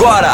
agora.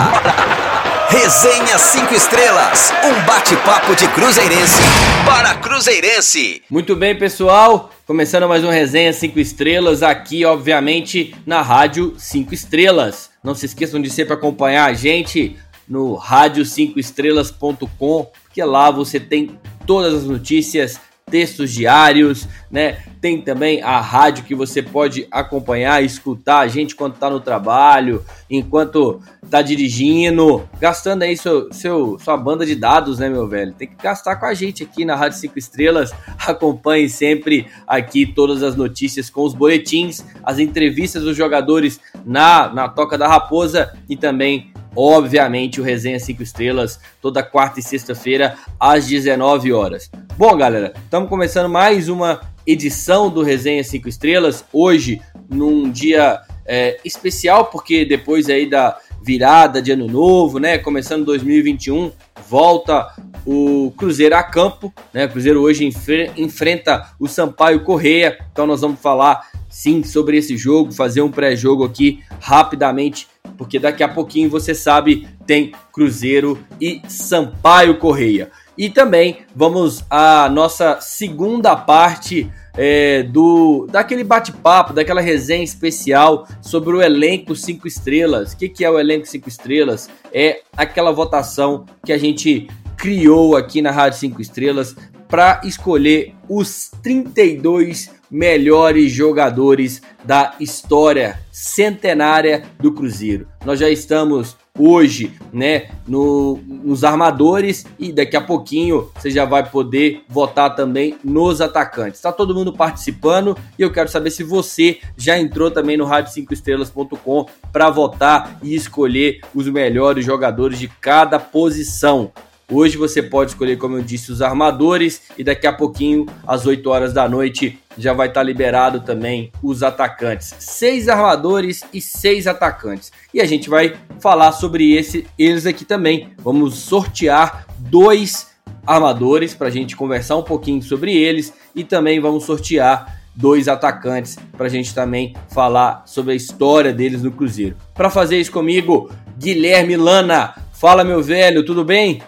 Resenha 5 Estrelas, um bate-papo de Cruzeirense para Cruzeirense. Muito bem, pessoal. Começando mais um Resenha 5 Estrelas aqui, obviamente, na Rádio 5 Estrelas. Não se esqueçam de sempre acompanhar a gente no rádio5estrelas.com, porque lá você tem todas as notícias textos diários, né? Tem também a rádio que você pode acompanhar, escutar a gente enquanto tá no trabalho, enquanto tá dirigindo, gastando aí seu, seu, sua banda de dados, né, meu velho? Tem que gastar com a gente aqui na Rádio 5 Estrelas. Acompanhe sempre aqui todas as notícias com os boletins, as entrevistas dos jogadores na, na Toca da Raposa e também obviamente, o Resenha 5 Estrelas, toda quarta e sexta-feira, às 19 horas. Bom, galera, estamos começando mais uma edição do Resenha 5 Estrelas, hoje, num dia é, especial, porque depois aí da virada de ano novo, né, começando 2021, volta o Cruzeiro a campo, né, o Cruzeiro hoje enfre enfrenta o Sampaio Correia, então nós vamos falar sim sobre esse jogo, fazer um pré-jogo aqui rapidamente porque daqui a pouquinho você sabe tem Cruzeiro e Sampaio Correia. E também vamos à nossa segunda parte é, do daquele bate-papo, daquela resenha especial sobre o elenco 5 estrelas. O que, que é o elenco 5 estrelas? É aquela votação que a gente criou aqui na Rádio 5 Estrelas para escolher os 32 melhores jogadores da história centenária do Cruzeiro. Nós já estamos hoje, né, no, nos armadores e daqui a pouquinho você já vai poder votar também nos atacantes. Está todo mundo participando e eu quero saber se você já entrou também no rádio5estrelas.com para votar e escolher os melhores jogadores de cada posição. Hoje você pode escolher, como eu disse, os armadores e daqui a pouquinho, às 8 horas da noite, já vai estar liberado também os atacantes. Seis armadores e seis atacantes. E a gente vai falar sobre esse, eles aqui também. Vamos sortear dois armadores para a gente conversar um pouquinho sobre eles e também vamos sortear dois atacantes para a gente também falar sobre a história deles no Cruzeiro. Para fazer isso comigo, Guilherme Lana. Fala, meu velho, tudo bem?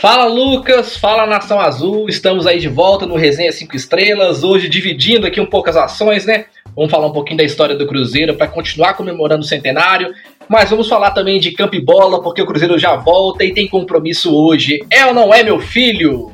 Fala Lucas, fala Nação Azul, estamos aí de volta no Resenha 5 Estrelas, hoje dividindo aqui um pouco as ações, né? Vamos falar um pouquinho da história do Cruzeiro para continuar comemorando o centenário, mas vamos falar também de campo e bola, porque o Cruzeiro já volta e tem compromisso hoje. É ou não é, meu filho?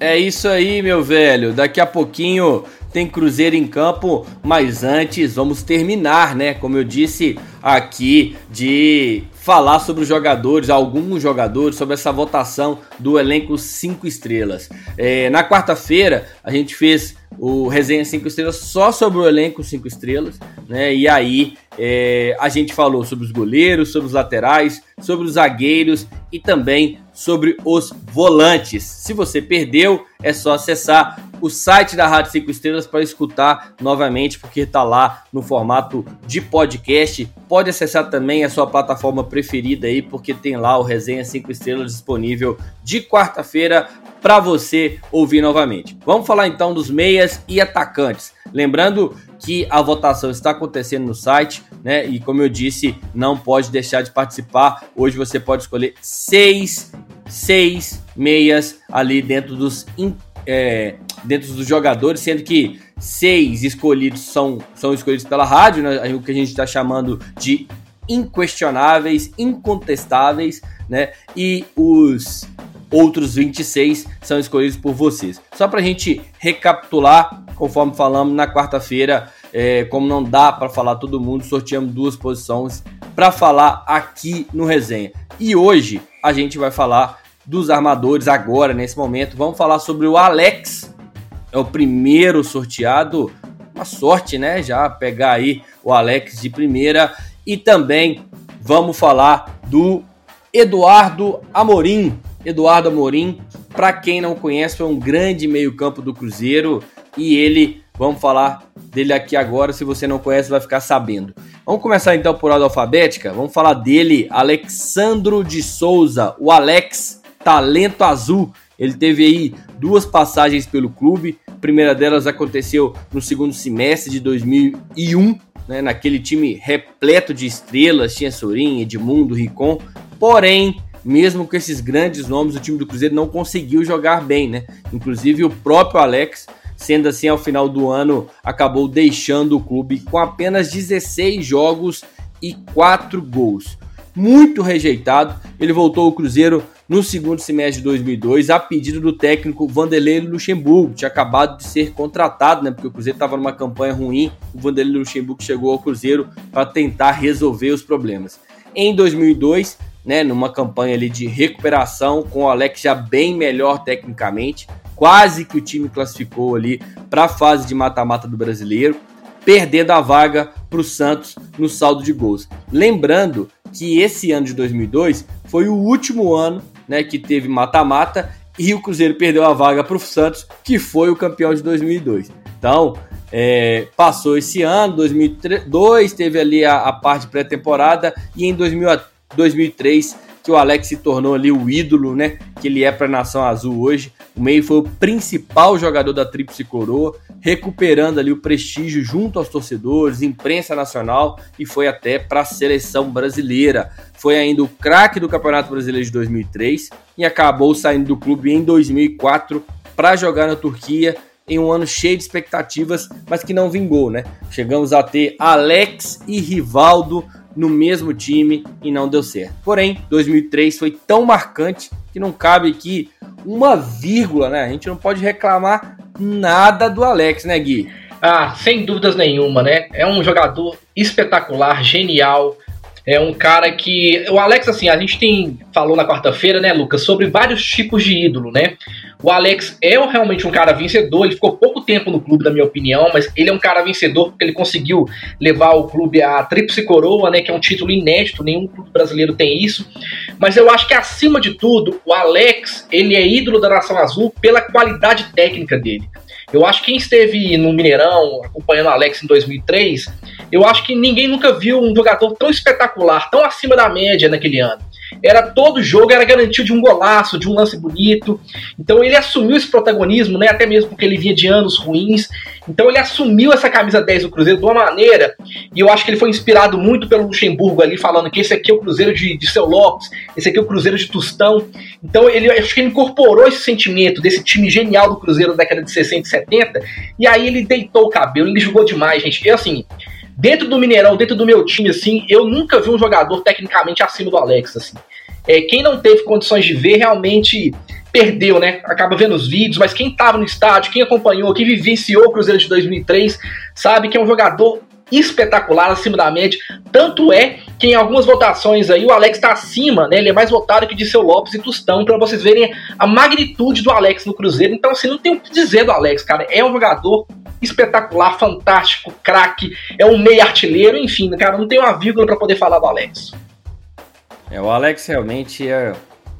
É isso aí, meu velho. Daqui a pouquinho tem Cruzeiro em campo, mas antes vamos terminar, né? Como eu disse aqui, de falar sobre os jogadores, alguns jogadores, sobre essa votação do elenco 5 estrelas. É, na quarta-feira, a gente fez o Resenha 5 Estrelas só sobre o elenco 5 estrelas, né? E aí é, a gente falou sobre os goleiros, sobre os laterais, sobre os zagueiros e também sobre os volantes. Se você perdeu, é só acessar o site da Rádio 5 Estrelas para escutar novamente, porque está lá no formato de podcast. Pode acessar também a sua plataforma preferida aí, porque tem lá o Resenha 5 Estrelas disponível de quarta-feira para você ouvir novamente. Vamos falar então dos meias e atacantes. Lembrando que a votação está acontecendo no site, né? E como eu disse, não pode deixar de participar. Hoje você pode escolher seis, seis meias ali dentro dos é, dentro dos jogadores, sendo que seis escolhidos são, são escolhidos pela rádio, né, o que a gente está chamando de inquestionáveis, incontestáveis, né? E os outros 26 são escolhidos por vocês. Só para a gente recapitular, conforme falamos na quarta-feira, é, como não dá para falar todo mundo, sorteamos duas posições para falar aqui no resenha. E hoje a gente vai falar dos armadores agora, nesse momento. Vamos falar sobre o Alex, é o primeiro sorteado. Uma sorte, né? Já pegar aí o Alex de primeira. E também vamos falar do Eduardo Amorim. Eduardo Amorim, para quem não conhece, foi um grande meio-campo do Cruzeiro e ele, vamos falar dele aqui agora, se você não conhece, vai ficar sabendo. Vamos começar então por ordem alfabética. Vamos falar dele, Alexandro de Souza, o Alex talento azul. Ele teve aí duas passagens pelo clube. A primeira delas aconteceu no segundo semestre de 2001, né, naquele time repleto de estrelas, tinha Sorin, Edmundo, Ricon, porém, mesmo com esses grandes nomes, o time do Cruzeiro não conseguiu jogar bem, né? Inclusive o próprio Alex, sendo assim, ao final do ano, acabou deixando o clube com apenas 16 jogos e 4 gols. Muito rejeitado, ele voltou ao Cruzeiro no segundo semestre de 2002 a pedido do técnico Vanderlei Luxemburgo, tinha acabado de ser contratado, né, porque o Cruzeiro estava numa campanha ruim, o Vanderlei Luxemburgo chegou ao Cruzeiro para tentar resolver os problemas. Em 2002, né, numa campanha ali de recuperação, com o Alex já bem melhor tecnicamente, quase que o time classificou ali para a fase de mata-mata do Brasileiro, perdendo a vaga para o Santos no saldo de gols. Lembrando que esse ano de 2002 foi o último ano né, que teve mata-mata e o Cruzeiro perdeu a vaga para o Santos, que foi o campeão de 2002. Então, é, passou esse ano, 2002, teve ali a, a parte pré-temporada e em 2000, 2003 que o Alex se tornou ali o ídolo, né? Que ele é para a Nação Azul hoje. O meio foi o principal jogador da Tríplice Coroa, recuperando ali o prestígio junto aos torcedores, imprensa nacional e foi até para a seleção brasileira. Foi ainda o craque do Campeonato Brasileiro de 2003 e acabou saindo do clube em 2004 para jogar na Turquia em um ano cheio de expectativas, mas que não vingou, né? Chegamos a ter Alex e Rivaldo no mesmo time e não deu certo. Porém, 2003 foi tão marcante que não cabe aqui uma vírgula, né? A gente não pode reclamar nada do Alex, né, Gui? Ah, sem dúvidas nenhuma, né? É um jogador espetacular, genial. É um cara que. O Alex, assim, a gente tem. Falou na quarta-feira, né, Lucas, sobre vários tipos de ídolo, né? O Alex é realmente um cara vencedor, ele ficou pouco tempo no clube, na minha opinião, mas ele é um cara vencedor porque ele conseguiu levar o clube à Tríplice Coroa, né, que é um título inédito, nenhum clube brasileiro tem isso. Mas eu acho que acima de tudo, o Alex, ele é ídolo da Nação Azul pela qualidade técnica dele. Eu acho que quem esteve no Mineirão acompanhando o Alex em 2003, eu acho que ninguém nunca viu um jogador tão espetacular, tão acima da média naquele ano era todo jogo era garantido de um golaço, de um lance bonito. Então ele assumiu esse protagonismo, né? Até mesmo porque ele vinha de anos ruins. Então ele assumiu essa camisa 10 do Cruzeiro de uma maneira, e eu acho que ele foi inspirado muito pelo Luxemburgo ali, falando que esse aqui é o Cruzeiro de, de Seu Lopes, esse aqui é o Cruzeiro de Tostão. Então ele acho que ele incorporou esse sentimento desse time genial do Cruzeiro da década de 60 e 70, e aí ele deitou o cabelo, ele jogou demais, gente. E assim, Dentro do Mineirão, dentro do meu time, assim, eu nunca vi um jogador tecnicamente acima do Alex, assim. É, quem não teve condições de ver realmente perdeu, né? Acaba vendo os vídeos, mas quem estava no estádio, quem acompanhou, quem vivenciou o Cruzeiro de 2003, sabe que é um jogador espetacular, acima da média. Tanto é que em algumas votações aí o Alex está acima, né? Ele é mais votado que de seu Lopes e Tostão, para vocês verem a magnitude do Alex no Cruzeiro. Então, assim, não tem o que dizer do Alex, cara. É um jogador espetacular, fantástico, craque, é um meio artilheiro, enfim, cara, não tem uma vírgula para poder falar do Alex. É, o Alex realmente é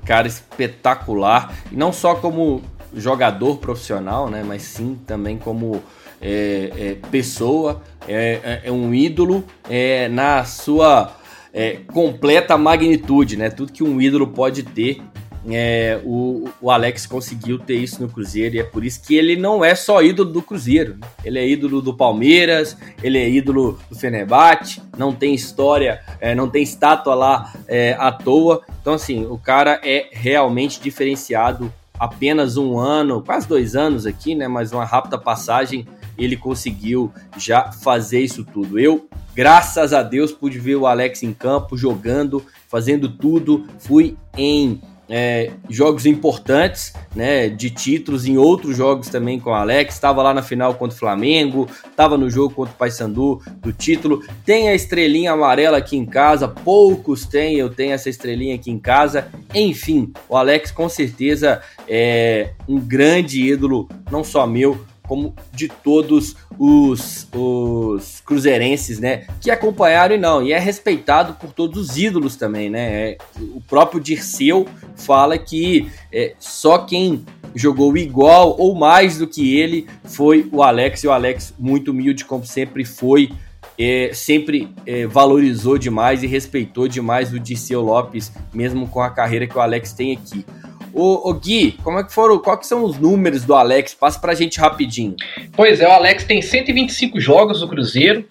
cara espetacular, não só como jogador profissional, né, mas sim também como é, é, pessoa, é, é, é um ídolo é, na sua é, completa magnitude, né? Tudo que um ídolo pode ter é, o, o, Alex conseguiu ter isso no Cruzeiro e é por isso que ele não é só ídolo do Cruzeiro. Né? Ele é ídolo do Palmeiras, ele é ídolo do Fenerbahçe, não tem história, é, não tem estátua lá é, à toa. Então, assim, o cara é realmente diferenciado. Apenas um ano, quase dois anos aqui, né? Mas uma rápida passagem, ele conseguiu já fazer isso tudo. Eu, graças a Deus, pude ver o Alex em campo, jogando, fazendo tudo. Fui em é, jogos importantes, né, de títulos em outros jogos também com o Alex. Estava lá na final contra o Flamengo, estava no jogo contra o Paysandu do título. Tem a estrelinha amarela aqui em casa, poucos têm, eu tenho essa estrelinha aqui em casa. Enfim, o Alex com certeza é um grande ídolo, não só meu, como de todos os, os cruzeirenses, né, que acompanharam e não, e é respeitado por todos os ídolos também, né, é, o próprio Dirceu fala que é, só quem jogou igual ou mais do que ele foi o Alex, e o Alex muito humilde como sempre foi, é, sempre é, valorizou demais e respeitou demais o Dirceu Lopes, mesmo com a carreira que o Alex tem aqui. Ô, ô, Gui, como é que foram? Quais são os números do Alex? Passa pra gente rapidinho. Pois é, o Alex tem 125 jogos no Cruzeiro,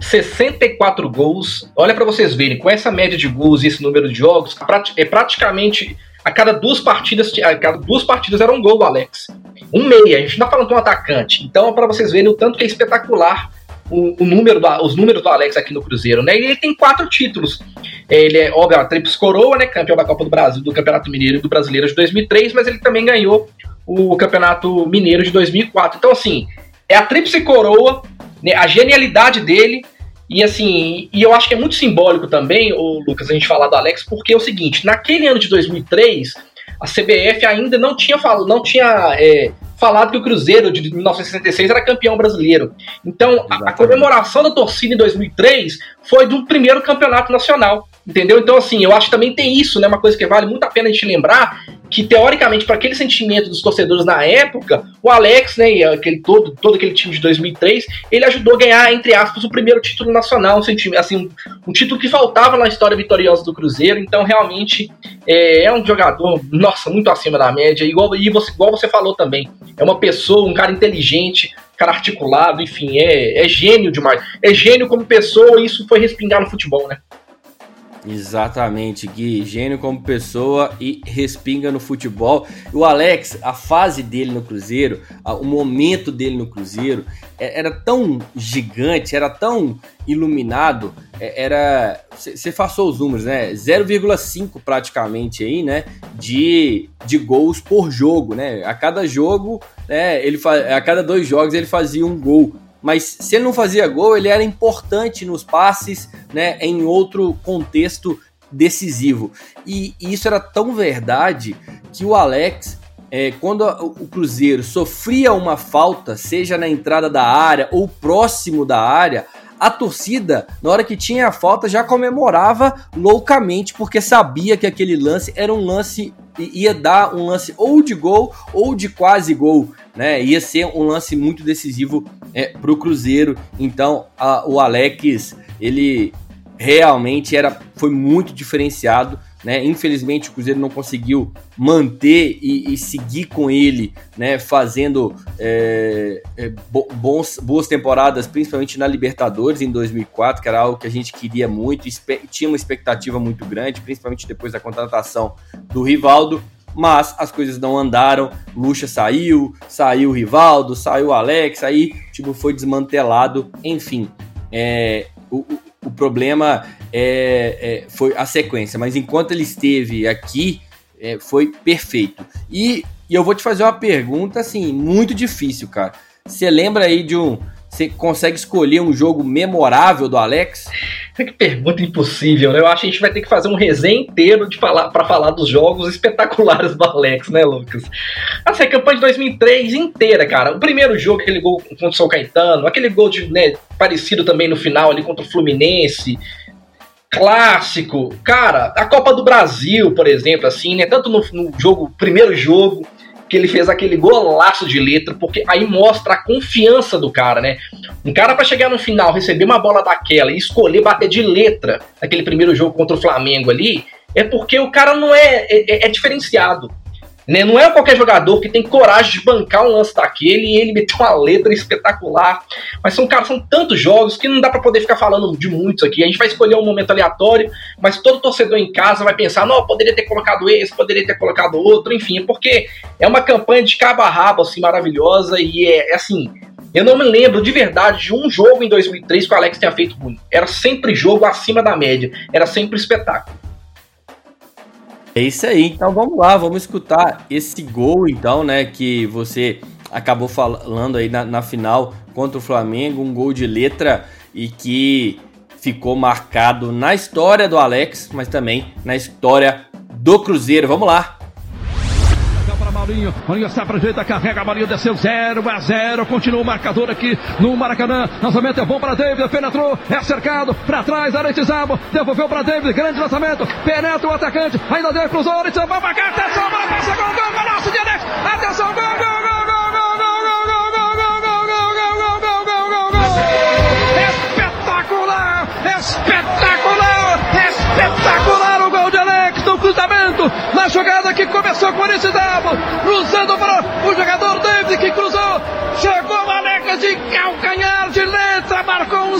64 gols. Olha para vocês verem, com essa média de gols e esse número de jogos, é praticamente a cada duas partidas, a cada duas partidas era um gol Alex. Um meia, a gente não tá falando de um atacante. Então, é para vocês verem o tanto que é espetacular o, o, número do, os números do Alex aqui no Cruzeiro, né? Ele tem quatro títulos. Ele é, óbvio, a Trips Coroa, né? Campeão da Copa do Brasil, do Campeonato Mineiro e do Brasileiro de 2003, mas ele também ganhou o Campeonato Mineiro de 2004. Então, assim, é a Tríplice Coroa, né, a genialidade dele, e assim, e eu acho que é muito simbólico também, o Lucas, a gente falar do Alex, porque é o seguinte, naquele ano de 2003, a CBF ainda não tinha, falado, não tinha é, falado que o Cruzeiro de 1966 era campeão brasileiro. Então, a, a, comemoração da torcida em 2003 foi do primeiro campeonato nacional. Entendeu? Então, assim, eu acho que também tem isso, né? Uma coisa que vale muito a pena a gente lembrar, que teoricamente, para aquele sentimento dos torcedores na época, o Alex, né, e aquele, todo, todo aquele time de 2003, ele ajudou a ganhar, entre aspas, o primeiro título nacional, um, assim, um, um título que faltava na história vitoriosa do Cruzeiro. Então, realmente, é, é, um jogador, nossa, muito acima da média, igual, e você, igual você falou também. É uma pessoa, um cara inteligente, cara articulado, enfim, é, é gênio demais. É gênio como pessoa, e isso foi respingar no futebol, né? Exatamente, Gui, gênio como pessoa e respinga no futebol. O Alex, a fase dele no Cruzeiro, o momento dele no Cruzeiro é, era tão gigante, era tão iluminado, é, era. Você passou os números, né? 0,5 praticamente aí, né? De, de gols por jogo, né? A cada jogo, né? Ele a cada dois jogos ele fazia um gol mas se ele não fazia gol, ele era importante nos passes, né, em outro contexto decisivo. E, e isso era tão verdade que o Alex, é, quando a, o Cruzeiro sofria uma falta, seja na entrada da área ou próximo da área, a torcida, na hora que tinha a falta, já comemorava loucamente, porque sabia que aquele lance era um lance ia dar um lance ou de gol ou de quase gol, né? Ia ser um lance muito decisivo é, para o Cruzeiro. Então, a, o Alex, ele realmente era, foi muito diferenciado. Né? Infelizmente o Cruzeiro não conseguiu manter e, e seguir com ele, né? Fazendo é, é, bons, boas temporadas, principalmente na Libertadores em 2004, que era algo que a gente queria muito, tinha uma expectativa muito grande, principalmente depois da contratação do Rivaldo. Mas as coisas não andaram. Lucha saiu, saiu Rivaldo, saiu Alex, aí tipo foi desmantelado. Enfim, é, o, o problema é, é, foi a sequência, mas enquanto ele esteve aqui, é, foi perfeito. E, e eu vou te fazer uma pergunta assim, muito difícil, cara. Você lembra aí de um. Você consegue escolher um jogo memorável do Alex? Que pergunta impossível, né? Eu acho que a gente vai ter que fazer um resenha inteiro de falar para falar dos jogos espetaculares do Alex, né, Lucas? Assim, a campanha de 2003 inteira, cara. O primeiro jogo, aquele gol contra o São Caetano, aquele gol de, né, parecido também no final ali contra o Fluminense clássico. Cara, a Copa do Brasil, por exemplo, assim, né? Tanto no, no jogo, primeiro jogo, que ele fez aquele golaço de letra, porque aí mostra a confiança do cara, né? Um cara para chegar no final, receber uma bola daquela e escolher bater de letra naquele primeiro jogo contra o Flamengo ali, é porque o cara não é, é, é diferenciado. Né? Não é qualquer jogador que tem coragem de bancar um lance daquele e ele meter uma letra espetacular. Mas são, cara, são tantos jogos que não dá para poder ficar falando de muitos aqui. A gente vai escolher um momento aleatório, mas todo torcedor em casa vai pensar: não, poderia ter colocado esse, poderia ter colocado outro, enfim, porque é uma campanha de cabo a rabo, assim, maravilhosa e é, é assim. Eu não me lembro de verdade de um jogo em 2003 que o Alex tenha feito ruim. Era sempre jogo acima da média, era sempre espetáculo. É isso aí. Então vamos lá, vamos escutar esse gol, então, né, que você acabou falando aí na, na final contra o Flamengo, um gol de letra e que ficou marcado na história do Alex, mas também na história do Cruzeiro. Vamos lá. Marinho. Marinho sai pra direita, carrega. Marinho desceu 0 a 0. Continua o marcador aqui no Maracanã. Lançamento é bom para David. Penetrou. É cercado. Para trás. Aretizabo. Devolveu para David. Grande lançamento. Penetra o atacante. Ainda deu. Cruzou. Aretizabo. Vai cá. Atenção. Vai pra gol. Gol. Golaço de Alex. Atenção. Gol. Gol. Gol. Espetacular! Espetacular! No cruzamento! Na jogada que começou com o Anicidabo! cruzando para o jogador David que cruzou, chegou Alex de calcanhar de letra, marcou um,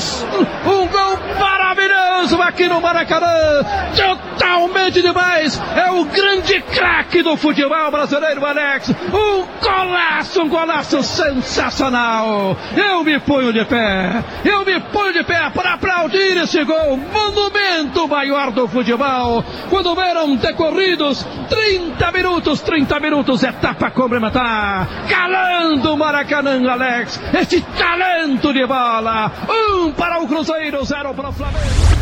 Maracanã, totalmente demais, é o grande craque do futebol brasileiro, Alex, um golaço, um golaço sensacional, eu me ponho de pé, eu me ponho de pé para aplaudir esse gol, monumento maior do futebol, quando eram decorridos 30 minutos, 30 minutos, etapa complementar, calando o Maracanã, Alex, este talento de bola, um para o Cruzeiro, zero para o Flamengo.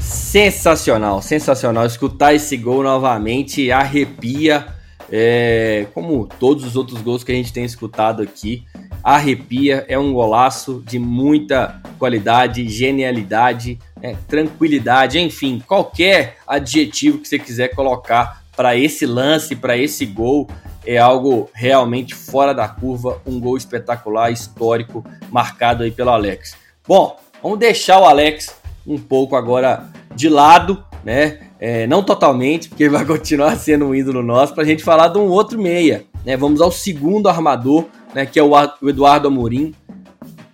Sensacional, sensacional. Escutar esse gol novamente arrepia, é, como todos os outros gols que a gente tem escutado aqui. Arrepia, é um golaço de muita qualidade, genialidade, é, tranquilidade, enfim, qualquer adjetivo que você quiser colocar para esse lance, para esse gol, é algo realmente fora da curva, um gol espetacular, histórico, marcado aí pelo Alex. Bom, vamos deixar o Alex um pouco agora de lado, né? É, não totalmente, porque vai continuar sendo um ídolo nosso, para a gente falar de um outro meia. Né? Vamos ao segundo armador, né? que é o Eduardo Amorim.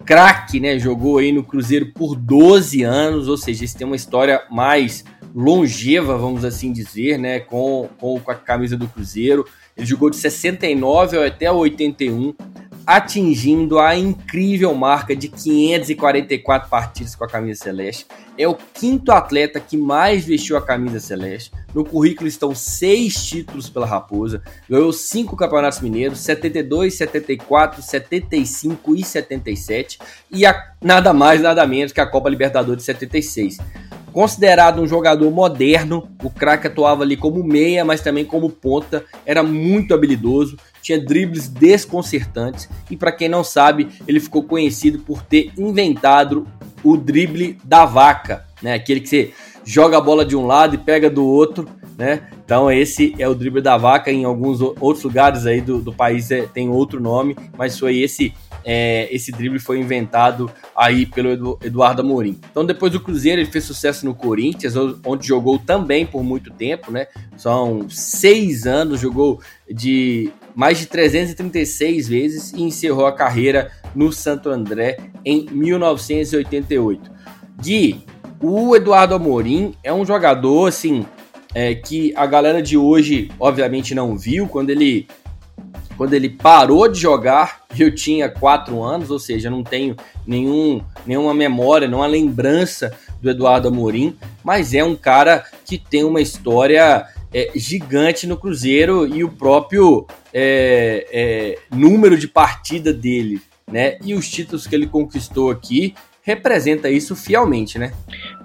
Craque, né? Jogou aí no Cruzeiro por 12 anos, ou seja, esse tem uma história mais longeva, vamos assim dizer, né? Com, com, com a camisa do Cruzeiro. Ele jogou de 69 até 81, atingindo a incrível marca de 544 partidas com a camisa celeste. É o quinto atleta que mais vestiu a camisa celeste. No currículo estão seis títulos pela Raposa. Ganhou cinco campeonatos mineiros: 72, 74, 75 e 77. E a, nada mais, nada menos que a Copa Libertadores de 76. Considerado um jogador moderno, o craque atuava ali como meia, mas também como ponta, era muito habilidoso, tinha dribles desconcertantes e para quem não sabe, ele ficou conhecido por ter inventado o drible da vaca, né? Aquele que você joga a bola de um lado e pega do outro, né? Então esse é o drible da vaca. Em alguns outros lugares aí do, do país é, tem outro nome, mas foi esse é, esse drible foi inventado aí pelo Eduardo Amorim. Então, depois do Cruzeiro, ele fez sucesso no Corinthians, onde jogou também por muito tempo, né? São seis anos, jogou de mais de 336 vezes e encerrou a carreira no Santo André em 1988. Gui, o Eduardo Amorim é um jogador assim é, que a galera de hoje obviamente não viu quando ele quando ele parou de jogar, eu tinha quatro anos, ou seja, não tenho nenhum, nenhuma memória, nenhuma lembrança do Eduardo Amorim, mas é um cara que tem uma história é, gigante no Cruzeiro e o próprio é, é, número de partida dele, né? E os títulos que ele conquistou aqui representa isso fielmente, né?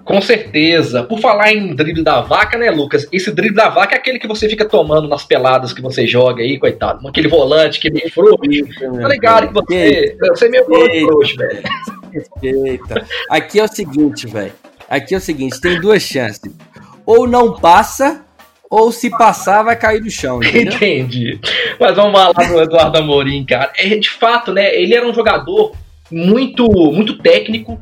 Com certeza. Por falar em drible da vaca, né, Lucas? Esse drible da vaca é aquele que você fica tomando nas peladas que você joga aí, coitado. Aquele volante que é meio frouxo. Tá ligado que você, você é meio volante frouxo, velho. Respeita. Aqui é o seguinte, velho. Aqui é o seguinte, tem duas chances. Ou não passa, ou se passar, vai cair do chão. Entendeu? Entendi. Mas vamos lá pro Eduardo Amorim, cara. É, de fato, né? Ele era um jogador muito, muito técnico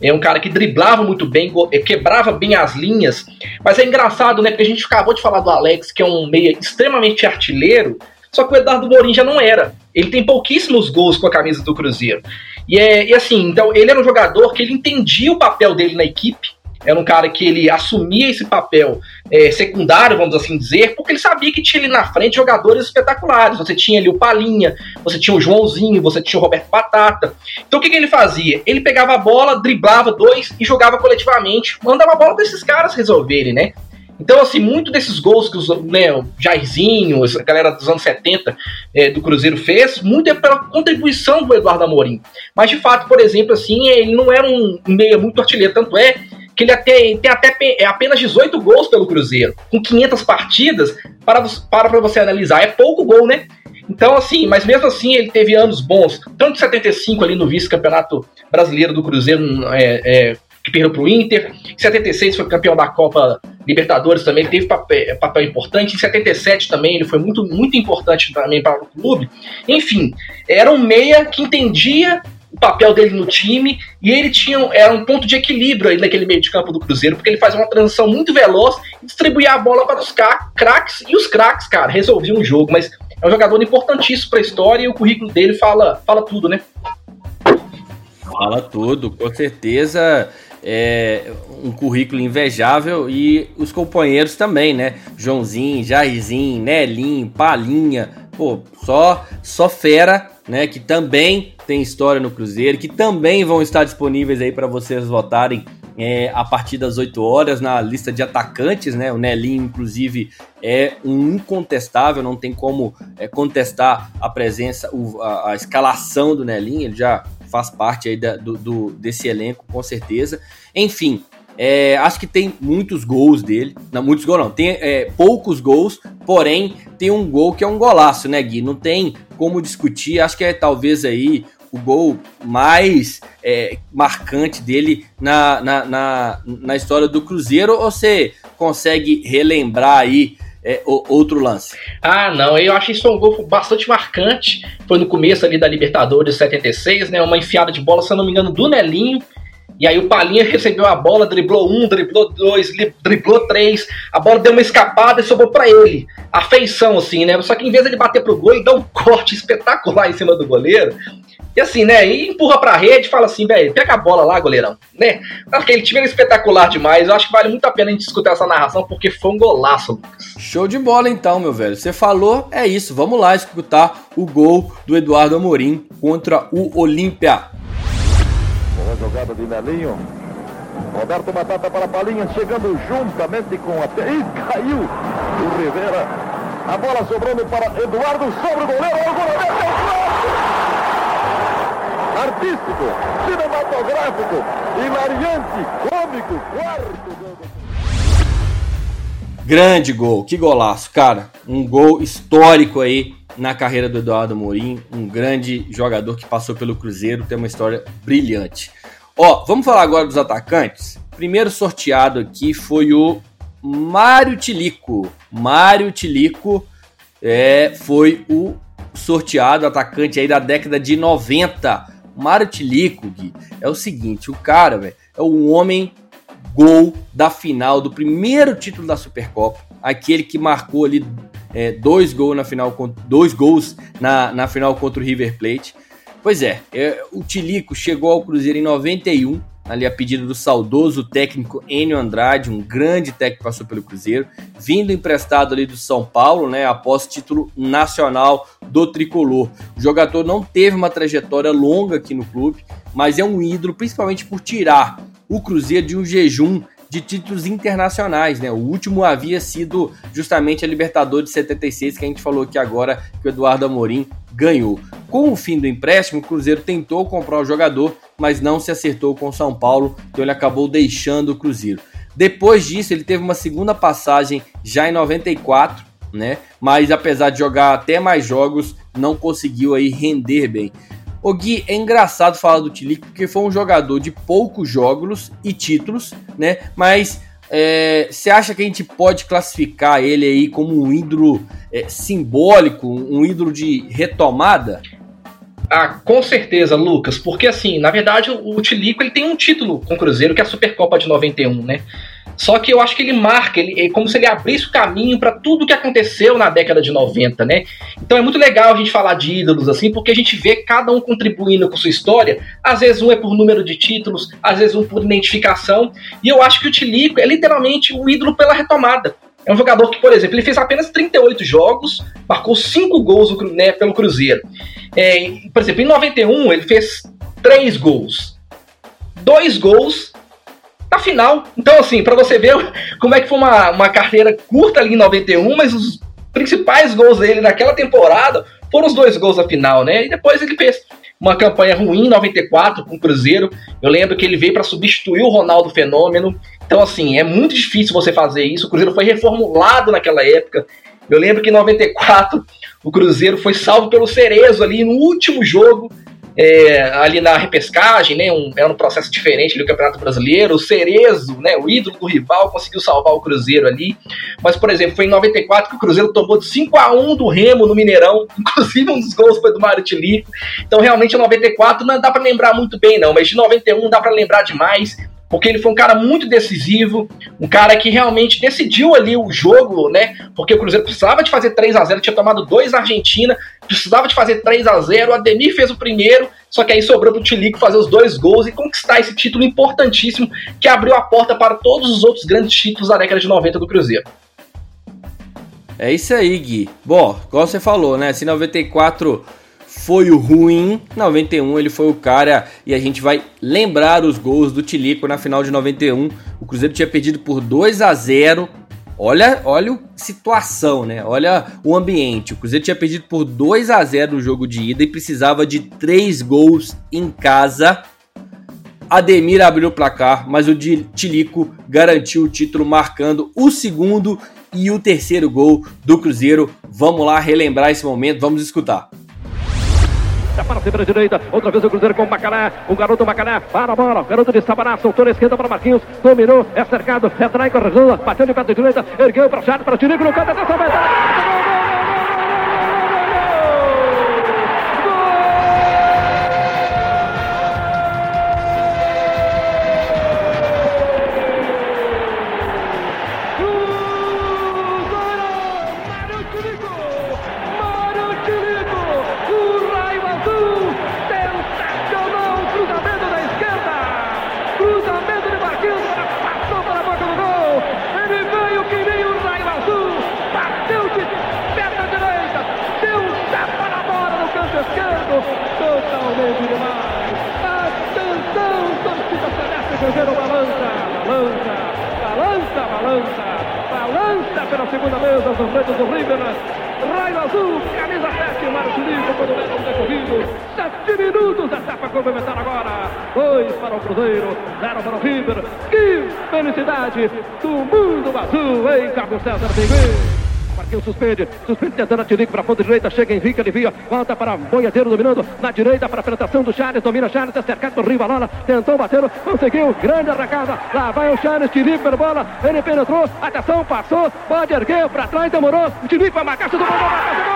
é um cara que driblava muito bem, é, quebrava bem as linhas. Mas é engraçado, né? Porque a gente acabou de falar do Alex, que é um meia extremamente artilheiro, só que o Eduardo Morim já não era. Ele tem pouquíssimos gols com a camisa do Cruzeiro. E, é, e assim, então ele era um jogador que ele entendia o papel dele na equipe, era um cara que ele assumia esse papel é, secundário, vamos assim dizer, porque ele sabia que tinha ali na frente jogadores espetaculares. Você tinha ali o Palinha, você tinha o Joãozinho, você tinha o Roberto Batata. Então o que, que ele fazia? Ele pegava a bola, driblava dois e jogava coletivamente, mandava a bola para esses caras resolverem, né? Então, assim, muito desses gols que os, né, o Jairzinho, a galera dos anos 70 é, do Cruzeiro fez, muito é pela contribuição do Eduardo Amorim. Mas, de fato, por exemplo, assim, ele não era um meia muito artilheiro, tanto é que ele até, tem até é apenas 18 gols pelo Cruzeiro, com 500 partidas, para, para pra você analisar, é pouco gol, né? Então, assim, mas mesmo assim ele teve anos bons, tanto 75 ali no vice-campeonato brasileiro do Cruzeiro, é, é, que perdeu para o Inter, em 76 foi campeão da Copa Libertadores também, ele teve papel, papel importante, em 77 também ele foi muito, muito importante também para o clube. Enfim, era um meia que entendia o papel dele no time e ele tinha era um ponto de equilíbrio aí naquele meio de campo do Cruzeiro, porque ele fazia uma transição muito veloz e distribuía a bola para os craques e os craques, cara, resolviam o jogo, mas é um jogador importantíssimo para a história e o currículo dele fala, fala tudo, né? Fala tudo, com certeza. é, um currículo invejável e os companheiros também, né? Joãozinho, Jairzinho, Nelinho, Palinha, pô, só, só fera, né? Que também tem história no Cruzeiro, que também vão estar disponíveis aí para vocês votarem é, a partir das 8 horas na lista de atacantes, né? O Nelinho, inclusive, é um incontestável, não tem como é, contestar a presença, o, a, a, escalação do Nelinho, ele já faz parte aí da, do, do, desse elenco, com certeza. Enfim, é, acho que tem muitos gols dele. Não, muitos gols não. Tem é, poucos gols, porém tem um gol que é um golaço, né, Gui? Não tem como discutir. Acho que é talvez aí o gol mais é, marcante dele na, na, na, na, história do Cruzeiro. Ou você consegue relembrar aí é, outro lance? Ah, não. Eu acho isso um gol bastante marcante. Foi no começo ali da Libertadores 76, né? Uma enfiada de bola, se eu não me engano, do Nelinho e aí o Palinha recebeu a bola, driblou um, driblou dois, driblou três, a bola deu uma escapada e sobrou para ele. A feição, assim, né? Só que em vez de ele bater pro gol, ele dá um corte espetacular em cima do goleiro. E assim, né? E empurra pra rede fala assim, velho, pega a bola lá, goleirão. Né? Aquele time era espetacular demais. Eu acho que vale muito a pena a gente escutar essa narração, porque foi um golaço, Lucas. Show de bola então, meu velho. Você falou, é isso. Vamos lá escutar o gol do Eduardo Amorim contra o Olímpia. Jogada de Melinho. Roberto Batata para Palinha, chegando juntamente com a... Ih, caiu o Rivera. A bola sobrando para Eduardo sobre o goleiro. O goleiro Artístico, cinematográfico, hilariante, cômico, quarto gol. Grande gol, que golaço, cara. Um gol histórico aí na carreira do Eduardo Morim, um grande jogador que passou pelo Cruzeiro, tem uma história brilhante. Ó, vamos falar agora dos atacantes. Primeiro sorteado aqui foi o Mário Tilico. Mário Tilico é, foi o sorteado atacante aí da década de 90. Mário Tilico, Gui, é o seguinte, o cara, velho, é o homem gol da final do primeiro título da Supercopa, aquele que marcou ali é, dois gols na final, dois gols na, na final contra o River Plate. Pois é, é, o Tilico chegou ao Cruzeiro em 91, ali a pedido do saudoso técnico Enio Andrade, um grande técnico que passou pelo Cruzeiro, vindo emprestado ali do São Paulo, né, após título nacional do tricolor. O jogador não teve uma trajetória longa aqui no clube, mas é um ídolo principalmente por tirar o Cruzeiro de um jejum de títulos internacionais, né? O último havia sido justamente a Libertadores de 76, que a gente falou aqui agora que o Eduardo Amorim ganhou. Com o fim do empréstimo, o Cruzeiro tentou comprar o jogador, mas não se acertou com o São Paulo, então ele acabou deixando o Cruzeiro. Depois disso, ele teve uma segunda passagem já em 94, né? Mas apesar de jogar até mais jogos, não conseguiu aí render bem. O Gui, é engraçado falar do Tilico porque foi um jogador de poucos jogos e títulos, né? Mas é, você é, acha que a gente pode classificar ele aí como um ídolo é, simbólico, um ídolo de retomada? Ah, com certeza, Lucas, porque assim, na verdade, o Tilico ele tem um título com o Cruzeiro, que é a Supercopa de 91, né? Só que eu acho que ele marca, ele, é como se ele abrisse o caminho para tudo que aconteceu na década de 90, né? Então é muito legal a gente falar de ídolos assim, porque a gente vê cada um contribuindo com sua história. Às vezes um é por número de títulos, às vezes um por identificação. E eu acho que o Tilico é literalmente o ídolo pela retomada. É um jogador que, por exemplo, ele fez apenas 38 jogos, marcou 5 gols né, pelo Cruzeiro. É, por exemplo, em 91 ele fez 3 gols. Dois gols na final. Então, assim, para você ver como é que foi uma, uma carreira curta ali em 91, mas os principais gols dele naquela temporada foram os dois gols na final, né? E depois ele fez uma campanha ruim em 94 com o Cruzeiro. Eu lembro que ele veio para substituir o Ronaldo Fenômeno. Então, assim, é muito difícil você fazer isso. O Cruzeiro foi reformulado naquela época. Eu lembro que em 94 o Cruzeiro foi salvo pelo Cerezo ali no último jogo é, ali na repescagem, né? Um, era um processo diferente ali Campeonato Brasileiro. O Cerezo, né? O ídolo do rival, conseguiu salvar o Cruzeiro ali. Mas, por exemplo, foi em 94 que o Cruzeiro tomou de 5 a 1 do Remo no Mineirão. Inclusive, um dos gols foi do Mário Tilico. Então, realmente, em 94 não dá para lembrar muito bem, não. Mas de 91 dá para lembrar demais porque ele foi um cara muito decisivo, um cara que realmente decidiu ali o jogo, né? Porque o Cruzeiro precisava de fazer 3 a 0 tinha tomado dois na Argentina, precisava de fazer 3 a 0 o Ademir fez o primeiro, só que aí sobrou pro Tilico fazer os dois gols e conquistar esse título importantíssimo que abriu a porta para todos os outros grandes títulos da década de 90 do Cruzeiro. É isso aí, Gui. Bom, igual você falou, né? Se 94 foi o ruim, 91 ele foi o cara e a gente vai lembrar os gols do Tilico na final de 91. O Cruzeiro tinha perdido por 2 a 0 Olha, olha a situação, né? Olha o ambiente. O Cruzeiro tinha perdido por 2 a 0 no jogo de ida e precisava de 3 gols em casa. Ademir abriu o placar, mas o Tilico garantiu o título marcando o segundo e o terceiro gol do Cruzeiro. Vamos lá relembrar esse momento, vamos escutar. Já para a direita, outra vez o Cruzeiro com o Macané, o garoto Macané, para a bola, o garoto de Sabaná, soltou na esquerda para Marquinhos, dominou, é cercado, é Traico, bateu de pé de direita, ergueu para o Chado, para o Tirico no canto, atenção, vai Cruzeiro César Pinguim. Marquinhos suspende, suspende tentando atirar para a ponta direita, chega Henrique, alivia, volta para Boiadeiro dominando, na direita para a penetração do Charles, domina Charles, é cercado por Rivalona, tentou bater, conseguiu, grande arrancada, lá vai o Charles, Tilipe pela bola, ele penetrou, atenção, passou, pode erguer. Para trás, demorou, Tilipe vai marcar, chutou, gol, gol,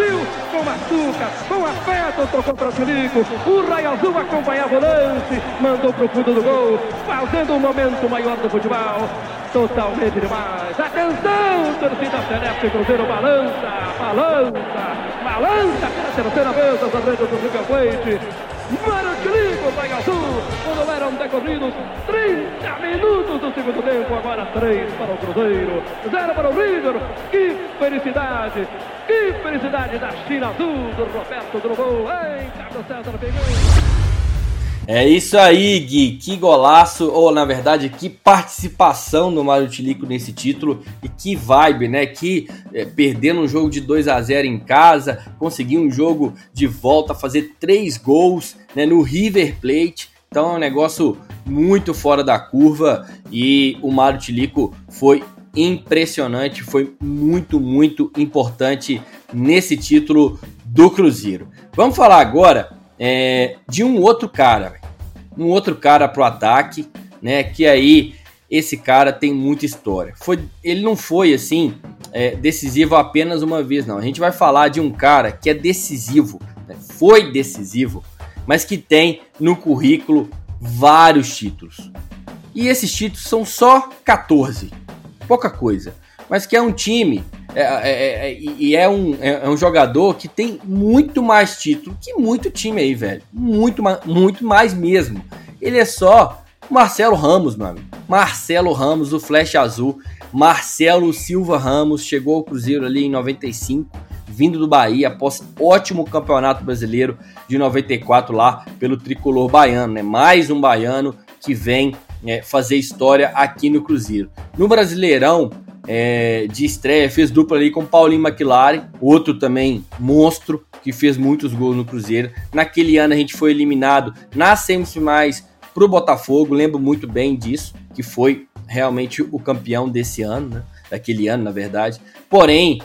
invadiu com açúcar, com afeto, tocou para o perigo. O Raio Azul acompanhava o lance, mandou para o fundo do gol, fazendo o momento maior do futebol. Totalmente demais. Atenção, torcida celeste, Cruzeiro balança, balança, balança pela terceira vez as redes do River Plate. Maraclico vai azul, quando eram decorridos 30 minutos do segundo tempo, agora 3 para o Cruzeiro, 0 para o River, que felicidade, que felicidade da China Azul, do Roberto Carlos César. É isso aí, Gui. Que golaço, ou na verdade, que participação do Mário Tilico nesse título e que vibe, né? Que é, perdendo um jogo de 2 a 0 em casa, conseguir um jogo de volta, fazer três gols né, no River Plate. Então é um negócio muito fora da curva e o Mário Tilico foi impressionante, foi muito, muito importante nesse título do Cruzeiro. Vamos falar agora é, de um outro cara, um outro cara pro ataque, né? Que aí esse cara tem muita história. Foi, ele não foi assim é, decisivo apenas uma vez, não. A gente vai falar de um cara que é decisivo, né, foi decisivo, mas que tem no currículo vários títulos. E esses títulos são só 14, pouca coisa, mas que é um time é, é, é, e é um, é, é, um jogador que tem muito mais título que muito time aí, velho. Muito, muito mais mesmo. Ele é só Marcelo Ramos, mano. Marcelo Ramos, o Flash Azul. Marcelo Silva Ramos chegou ao Cruzeiro ali em 95, vindo do Bahia após ótimo campeonato brasileiro de 94 lá pelo tricolor baiano, né? Mais um baiano que vem é, fazer história aqui no Cruzeiro. No Brasileirão, é, de estreia, fez dupla ali com Paulinho McLaren, outro também monstro, que fez muitos gols no Cruzeiro. Naquele ano a gente foi eliminado nas semifinais pro Botafogo, lembro muito bem disso, que foi realmente o campeão desse ano, né? daquele ano, na verdade. Porém,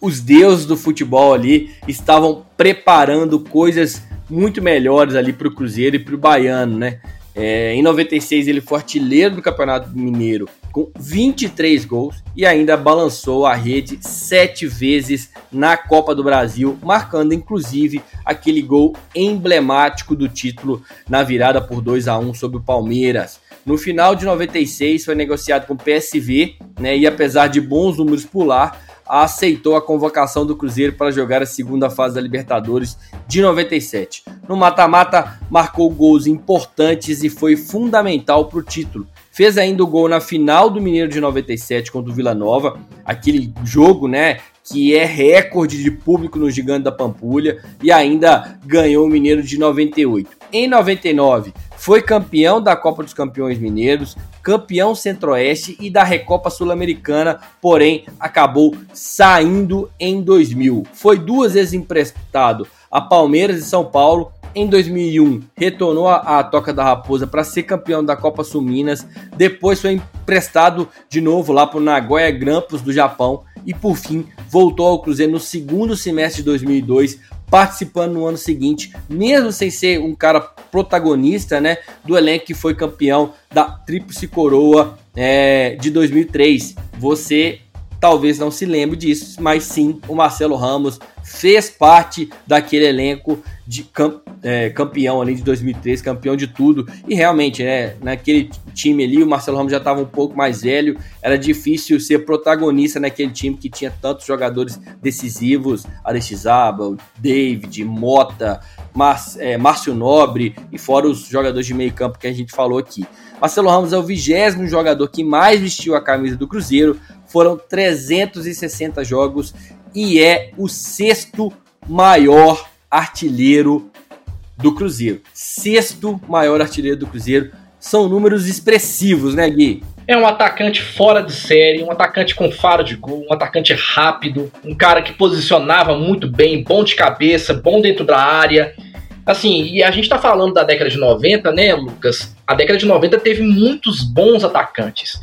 os deuses do futebol ali estavam preparando coisas muito melhores ali para o Cruzeiro e para o Baiano, né? É, em 96 ele foi artilheiro do Campeonato Mineiro com 23 gols e ainda balançou a rede sete vezes na Copa do Brasil, marcando inclusive aquele gol emblemático do título na virada por 2 a 1 sobre o Palmeiras. No final de 96 foi negociado com o PSV, né, e apesar de bons números por lá, aceitou a convocação do Cruzeiro para jogar a segunda fase da Libertadores de 97. No mata-mata, marcou gols importantes e foi fundamental para o título. Fez ainda o gol na final do Mineiro de 97 contra o Vila Nova, aquele jogo, né, que é recorde de público no Gigante da Pampulha e ainda ganhou o Mineiro de 98. Em 99, foi campeão da Copa dos Campeões Mineiros, campeão Centro-Oeste e da Recopa Sul-Americana, porém acabou saindo em 2000. Foi duas vezes emprestado a Palmeiras e São Paulo. Em 2001, retornou à Toca da Raposa para ser campeão da Copa Sul Minas. Depois foi emprestado de novo lá para o Nagoya Grampus do Japão. E por fim, voltou ao Cruzeiro no segundo semestre de 2002 participando no ano seguinte, mesmo sem ser um cara protagonista, né, do elenco que foi campeão da Tríplice Coroa é, de 2003. Você talvez não se lembre disso, mas sim, o Marcelo Ramos fez parte daquele elenco de camp, é, campeão ali de 2003, campeão de tudo. E realmente, né, naquele time ali, o Marcelo Ramos já estava um pouco mais velho, era difícil ser protagonista naquele time que tinha tantos jogadores decisivos, Aristizábal, David, Mota, Mar, é, Márcio Nobre e fora os jogadores de meio campo que a gente falou aqui. Marcelo Ramos é o vigésimo jogador que mais vestiu a camisa do Cruzeiro, foram 360 jogos e é o sexto maior artilheiro do Cruzeiro. Sexto maior artilheiro do Cruzeiro. São números expressivos, né, Gui? É um atacante fora de série, um atacante com faro de gol, um atacante rápido, um cara que posicionava muito bem, bom de cabeça, bom dentro da área. Assim, e a gente tá falando da década de 90, né, Lucas? A década de 90 teve muitos bons atacantes.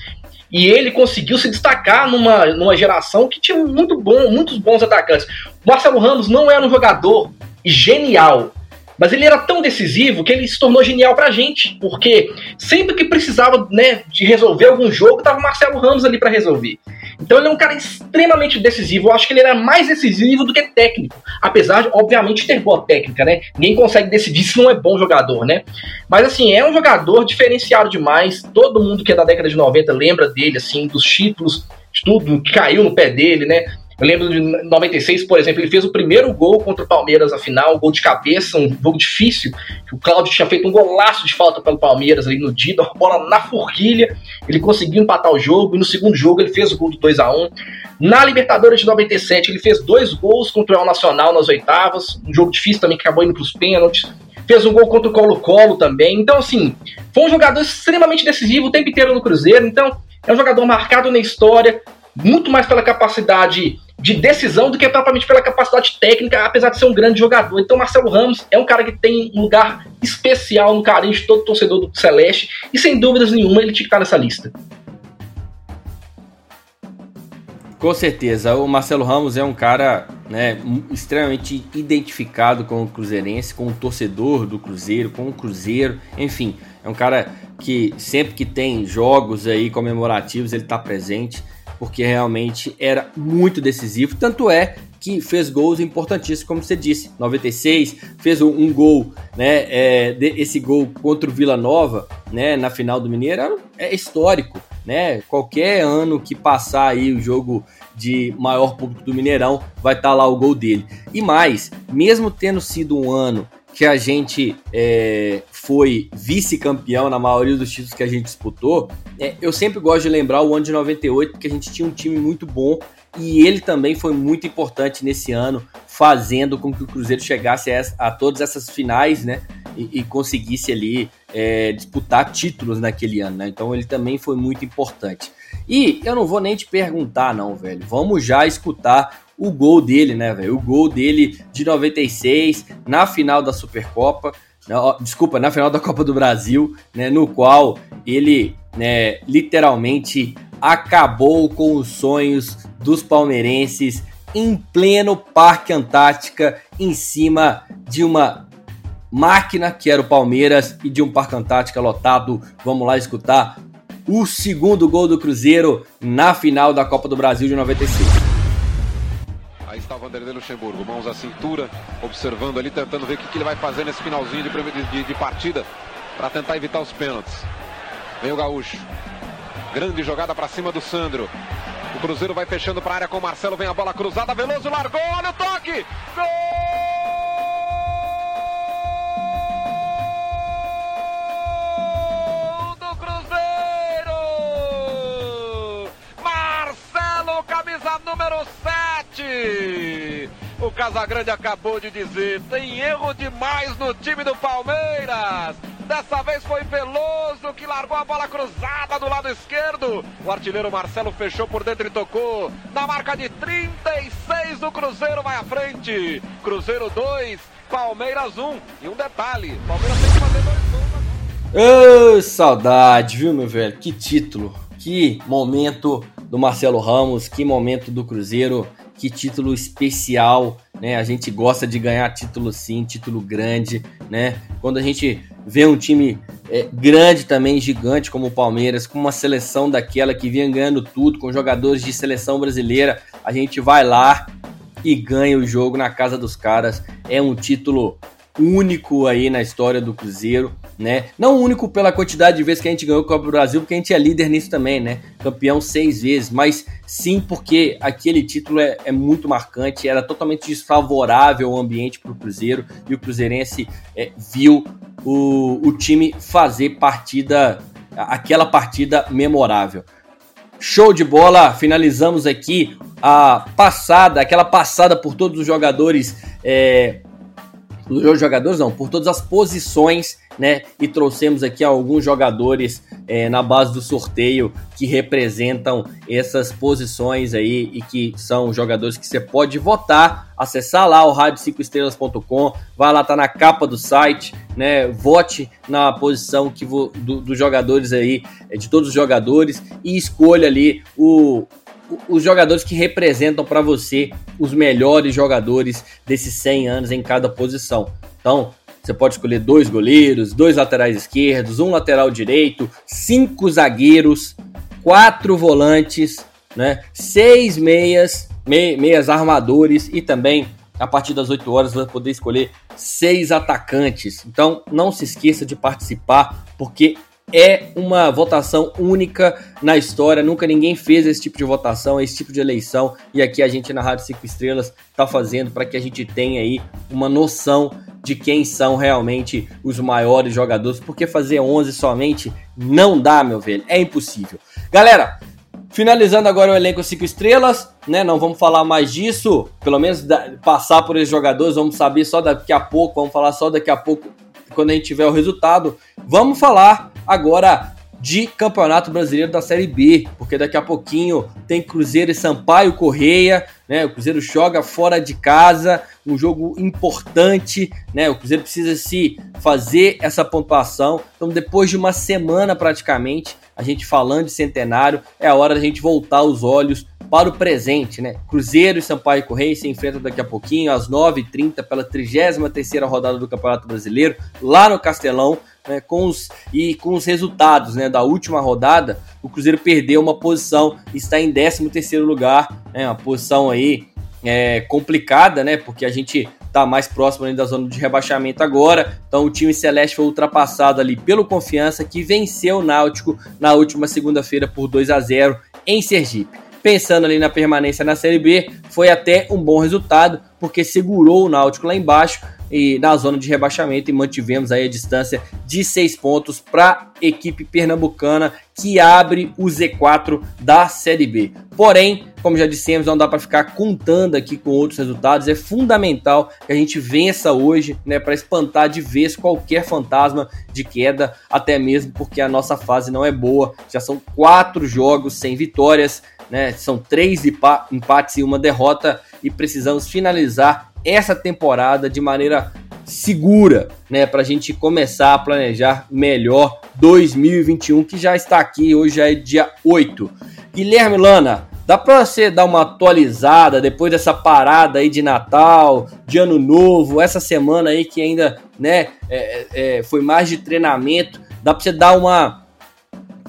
E ele conseguiu se destacar numa, numa geração que tinha muito bom, muitos bons atacantes. Marcelo Ramos não era um jogador genial, mas ele era tão decisivo que ele se tornou genial pra gente, porque sempre que precisava né, de resolver algum jogo, tava o Marcelo Ramos ali para resolver. Então ele é um cara extremamente decisivo. Eu acho que ele era mais decisivo do que técnico. Apesar de, obviamente, ter boa técnica, né? Ninguém consegue decidir se não é bom jogador, né? Mas assim, é um jogador diferenciado demais. Todo mundo que é da década de 90 lembra dele, assim, dos títulos, de tudo que caiu no pé dele, né? Eu lembro de 96, por exemplo, ele fez o primeiro gol contra o Palmeiras na final, um gol de cabeça, um gol difícil, o Cláudio tinha feito um golaço de falta pelo Palmeiras ali no Dida, uma bola na forquilha, ele conseguiu empatar o jogo, e no segundo jogo ele fez o gol do 2 a 1 Na Libertadores de 97, ele fez dois gols contra o Real Nacional nas oitavas, um jogo difícil também que acabou indo para os pênaltis. Fez um gol contra o Colo-Colo também. Então, assim, foi um jogador extremamente decisivo o tempo inteiro no Cruzeiro. Então, é um jogador marcado na história, muito mais pela capacidade de decisão do que propriamente pela capacidade técnica, apesar de ser um grande jogador. Então, Marcelo Ramos é um cara que tem um lugar especial no carinho de todo torcedor do Celeste e, sem dúvidas nenhuma, ele tinha que estar nessa lista. Com certeza, o Marcelo Ramos é um cara né, extremamente identificado com o Cruzeirense, com o torcedor do Cruzeiro, com o Cruzeiro, enfim, é um cara que sempre que tem jogos aí comemorativos ele está presente porque realmente era muito decisivo. Tanto é que fez gols importantíssimos, como você disse. 96, fez um, gol, né? É, esse gol contra o Vila Nova, né? Na final do Mineiro é histórico, né? Qualquer ano que passar aí o jogo de maior público do Mineirão, vai estar tá lá o gol dele. E mais, mesmo tendo sido um ano que a gente é, foi vice-campeão na maioria dos títulos que a gente disputou, é, eu sempre gosto de lembrar o ano de 98, porque a gente tinha um time muito bom e ele também foi muito importante nesse ano, fazendo com que o Cruzeiro chegasse a, a todas essas finais, né? E, e conseguisse ali é, disputar títulos naquele ano, né? Então ele também foi muito importante. E eu não vou nem te perguntar, não, velho. Vamos já escutar o gol dele, né, velho? O gol dele de 96 na final da Supercopa. Desculpa, na final da Copa do Brasil, né, no qual ele né, literalmente acabou com os sonhos dos palmeirenses em pleno Parque Antártica, em cima de uma máquina que era o Palmeiras e de um Parque Antártica lotado. Vamos lá escutar o segundo gol do Cruzeiro na final da Copa do Brasil de 96. Está o Vanderlei Luxemburgo, mãos à cintura, observando ali, tentando ver o que, que ele vai fazer nesse finalzinho de, de, de partida para tentar evitar os pênaltis. Vem o Gaúcho. Grande jogada para cima do Sandro. O Cruzeiro vai fechando para a área com o Marcelo. Vem a bola cruzada. Veloso largou. Olha o toque. Gol! do Cruzeiro! Marcelo, camisa número 7. O Casagrande acabou de dizer: tem erro demais no time do Palmeiras. Dessa vez foi Veloso que largou a bola cruzada do lado esquerdo. O artilheiro Marcelo fechou por dentro e tocou. Na marca de 36, o Cruzeiro vai à frente. Cruzeiro 2, Palmeiras 1. E um detalhe: Palmeiras tem que fazer dois gols. Saudade, viu, meu velho? Que título, que momento do Marcelo Ramos, que momento do Cruzeiro que título especial, né? A gente gosta de ganhar título sim, título grande, né? Quando a gente vê um time é, grande também, gigante como o Palmeiras, com uma seleção daquela que vinha ganhando tudo, com jogadores de seleção brasileira, a gente vai lá e ganha o jogo na casa dos caras. É um título único aí na história do Cruzeiro, né? Não único pela quantidade de vezes que a gente ganhou o Copa do Brasil, porque a gente é líder nisso também, né? Campeão seis vezes, mas sim porque aquele título é, é muito marcante, era totalmente desfavorável o ambiente para o Cruzeiro e o Cruzeirense é, viu o, o time fazer partida, aquela partida memorável. Show de bola, finalizamos aqui a passada, aquela passada por todos os jogadores é, os jogadores não, por todas as posições, né? E trouxemos aqui alguns jogadores é, na base do sorteio que representam essas posições aí e que são jogadores que você pode votar, acessar lá o rádio5estrelas.com, vai lá, tá na capa do site, né? Vote na posição que dos do jogadores aí, de todos os jogadores e escolha ali o os jogadores que representam para você os melhores jogadores desses 100 anos em cada posição. Então, você pode escolher dois goleiros, dois laterais esquerdos, um lateral direito, cinco zagueiros, quatro volantes, né? Seis meias, meias armadores e também a partir das 8 horas vai poder escolher seis atacantes. Então não se esqueça de participar, porque é uma votação única na história. Nunca ninguém fez esse tipo de votação, esse tipo de eleição. E aqui a gente na Rádio 5 Estrelas está fazendo para que a gente tenha aí uma noção de quem são realmente os maiores jogadores. Porque fazer 11 somente não dá, meu velho. É impossível. Galera, Finalizando agora o elenco 5 estrelas, né? Não vamos falar mais disso, pelo menos da, passar por esses jogadores, vamos saber só daqui a pouco, vamos falar só daqui a pouco quando a gente tiver o resultado. Vamos falar agora de Campeonato Brasileiro da Série B, porque daqui a pouquinho tem Cruzeiro e Sampaio Correia, né? O Cruzeiro joga fora de casa, um jogo importante, né? O Cruzeiro precisa se fazer essa pontuação. Então, depois de uma semana praticamente, a gente falando de centenário, é a hora da gente voltar os olhos para o presente, né? Cruzeiro e Sampaio Correia se enfrentam daqui a pouquinho, às 9h30, pela 33 rodada do Campeonato Brasileiro, lá no Castelão, né? Com os, e com os resultados né, da última rodada, o Cruzeiro perdeu uma posição, está em 13 lugar, né? Uma posição aí é, complicada, né? Porque a gente está mais próximo da zona de rebaixamento agora. Então o time celeste foi ultrapassado ali pelo Confiança, que venceu o Náutico na última segunda-feira por 2 a 0 em Sergipe pensando ali na permanência na Série B, foi até um bom resultado, porque segurou o Náutico lá embaixo e na zona de rebaixamento e mantivemos aí a distância de seis pontos para a equipe pernambucana que abre o Z4 da Série B. Porém, como já dissemos, não dá para ficar contando aqui com outros resultados. É fundamental que a gente vença hoje, né, para espantar de vez qualquer fantasma de queda, até mesmo porque a nossa fase não é boa. Já são quatro jogos sem vitórias, né? São três empates e uma derrota e precisamos finalizar essa temporada de maneira segura, né, para a gente começar a planejar melhor 2021, que já está aqui, hoje é dia 8. Guilherme Lana, dá para você dar uma atualizada depois dessa parada aí de Natal, de Ano Novo, essa semana aí que ainda, né, é, é, foi mais de treinamento, dá para você dar uma,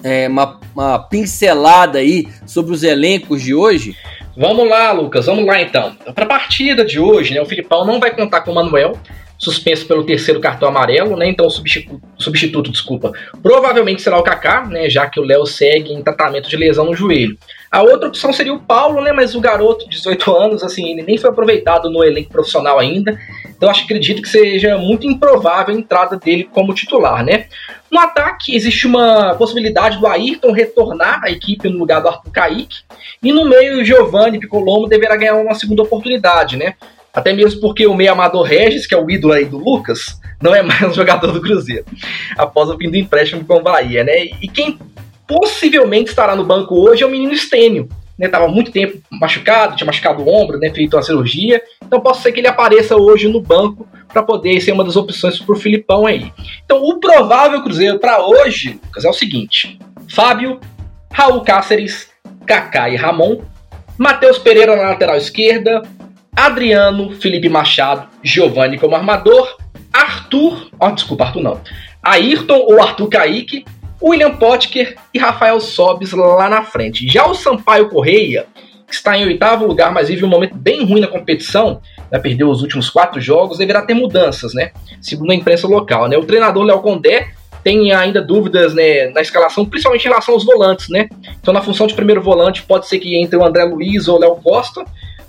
é, uma, uma pincelada aí sobre os elencos de hoje? Vamos lá, Lucas, vamos lá então. Para a partida de hoje, né, o Filipão não vai contar com o Manuel, suspenso pelo terceiro cartão amarelo, né? Então o substituto, desculpa, provavelmente será o Kaká, né? Já que o Léo segue em tratamento de lesão no joelho. A outra opção seria o Paulo, né? Mas o garoto de 18 anos, assim, ele nem foi aproveitado no elenco profissional ainda. Então acho acredito que seja muito improvável a entrada dele como titular, né? No ataque, existe uma possibilidade do Ayrton retornar à equipe no lugar do Arthur Kaique. E no meio, o Giovanni Piccolomo deverá ganhar uma segunda oportunidade, né? Até mesmo porque o meio amador Regis, que é o ídolo aí do Lucas, não é mais um jogador do Cruzeiro. Após o fim do empréstimo com o Bahia, né? E quem possivelmente estará no banco hoje é o menino Estênio. Né, tava muito tempo machucado, tinha machucado o ombro, né, feito uma cirurgia. Então pode ser que ele apareça hoje no banco para poder ser uma das opções para o Filipão aí. Então o provável Cruzeiro para hoje, Lucas, é o seguinte: Fábio, Raul Cáceres, Kaká e Ramon, Matheus Pereira na lateral esquerda, Adriano, Felipe Machado, Giovanni como armador, Arthur, oh, desculpa, Arthur não, Ayrton ou Arthur Kaique, William Potker e Rafael Sobes lá na frente. Já o Sampaio Correia, que está em oitavo lugar, mas vive um momento bem ruim na competição, já perdeu os últimos quatro jogos, deverá ter mudanças, né? Segundo a imprensa local, né? O treinador Léo Condé tem ainda dúvidas né, na escalação, principalmente em relação aos volantes, né? Então, na função de primeiro volante, pode ser que entre o André Luiz ou o Léo Costa,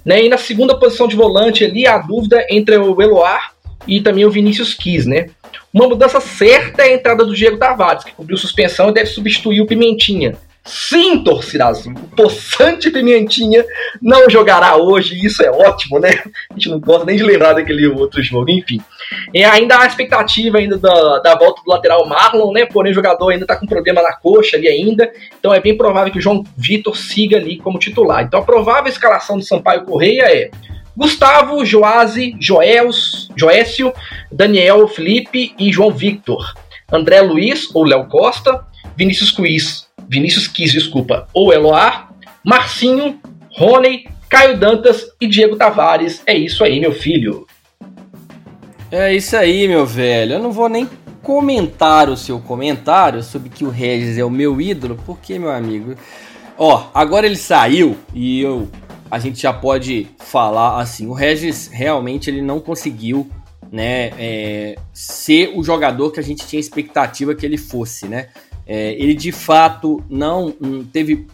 né? E na segunda posição de volante ali, a dúvida entre o Eloar e também o Vinícius Quis, né? Uma mudança certa é a entrada do Diego Tavares, que cobriu suspensão e deve substituir o Pimentinha. Sim, torcida azul, o possante Pimentinha não jogará hoje, isso é ótimo, né? A gente não gosta nem de lembrar daquele outro jogo, enfim. E ainda há a expectativa ainda da, da volta do lateral Marlon, né? Porém, o jogador ainda tá com problema na coxa ali ainda, então é bem provável que o João Vitor siga ali como titular. Então a provável escalação do Sampaio Correia é Gustavo, Joase, Joels, Joécio, Daniel, Felipe e João Victor. André Luiz ou Léo Costa, Vinícius Quiz, Vinícius Quis, desculpa, ou Eloar, Marcinho, Rony, Caio Dantas e Diego Tavares. É isso aí, meu filho. É isso aí, meu velho. Eu não vou nem comentar o seu comentário sobre que o Regis é o meu ídolo, porque, meu amigo, ó, agora ele saiu e eu a gente já pode falar assim, o Regis realmente ele não conseguiu, né, é, ser o jogador que a gente tinha expectativa que ele fosse, né? É, ele de fato não hum, teve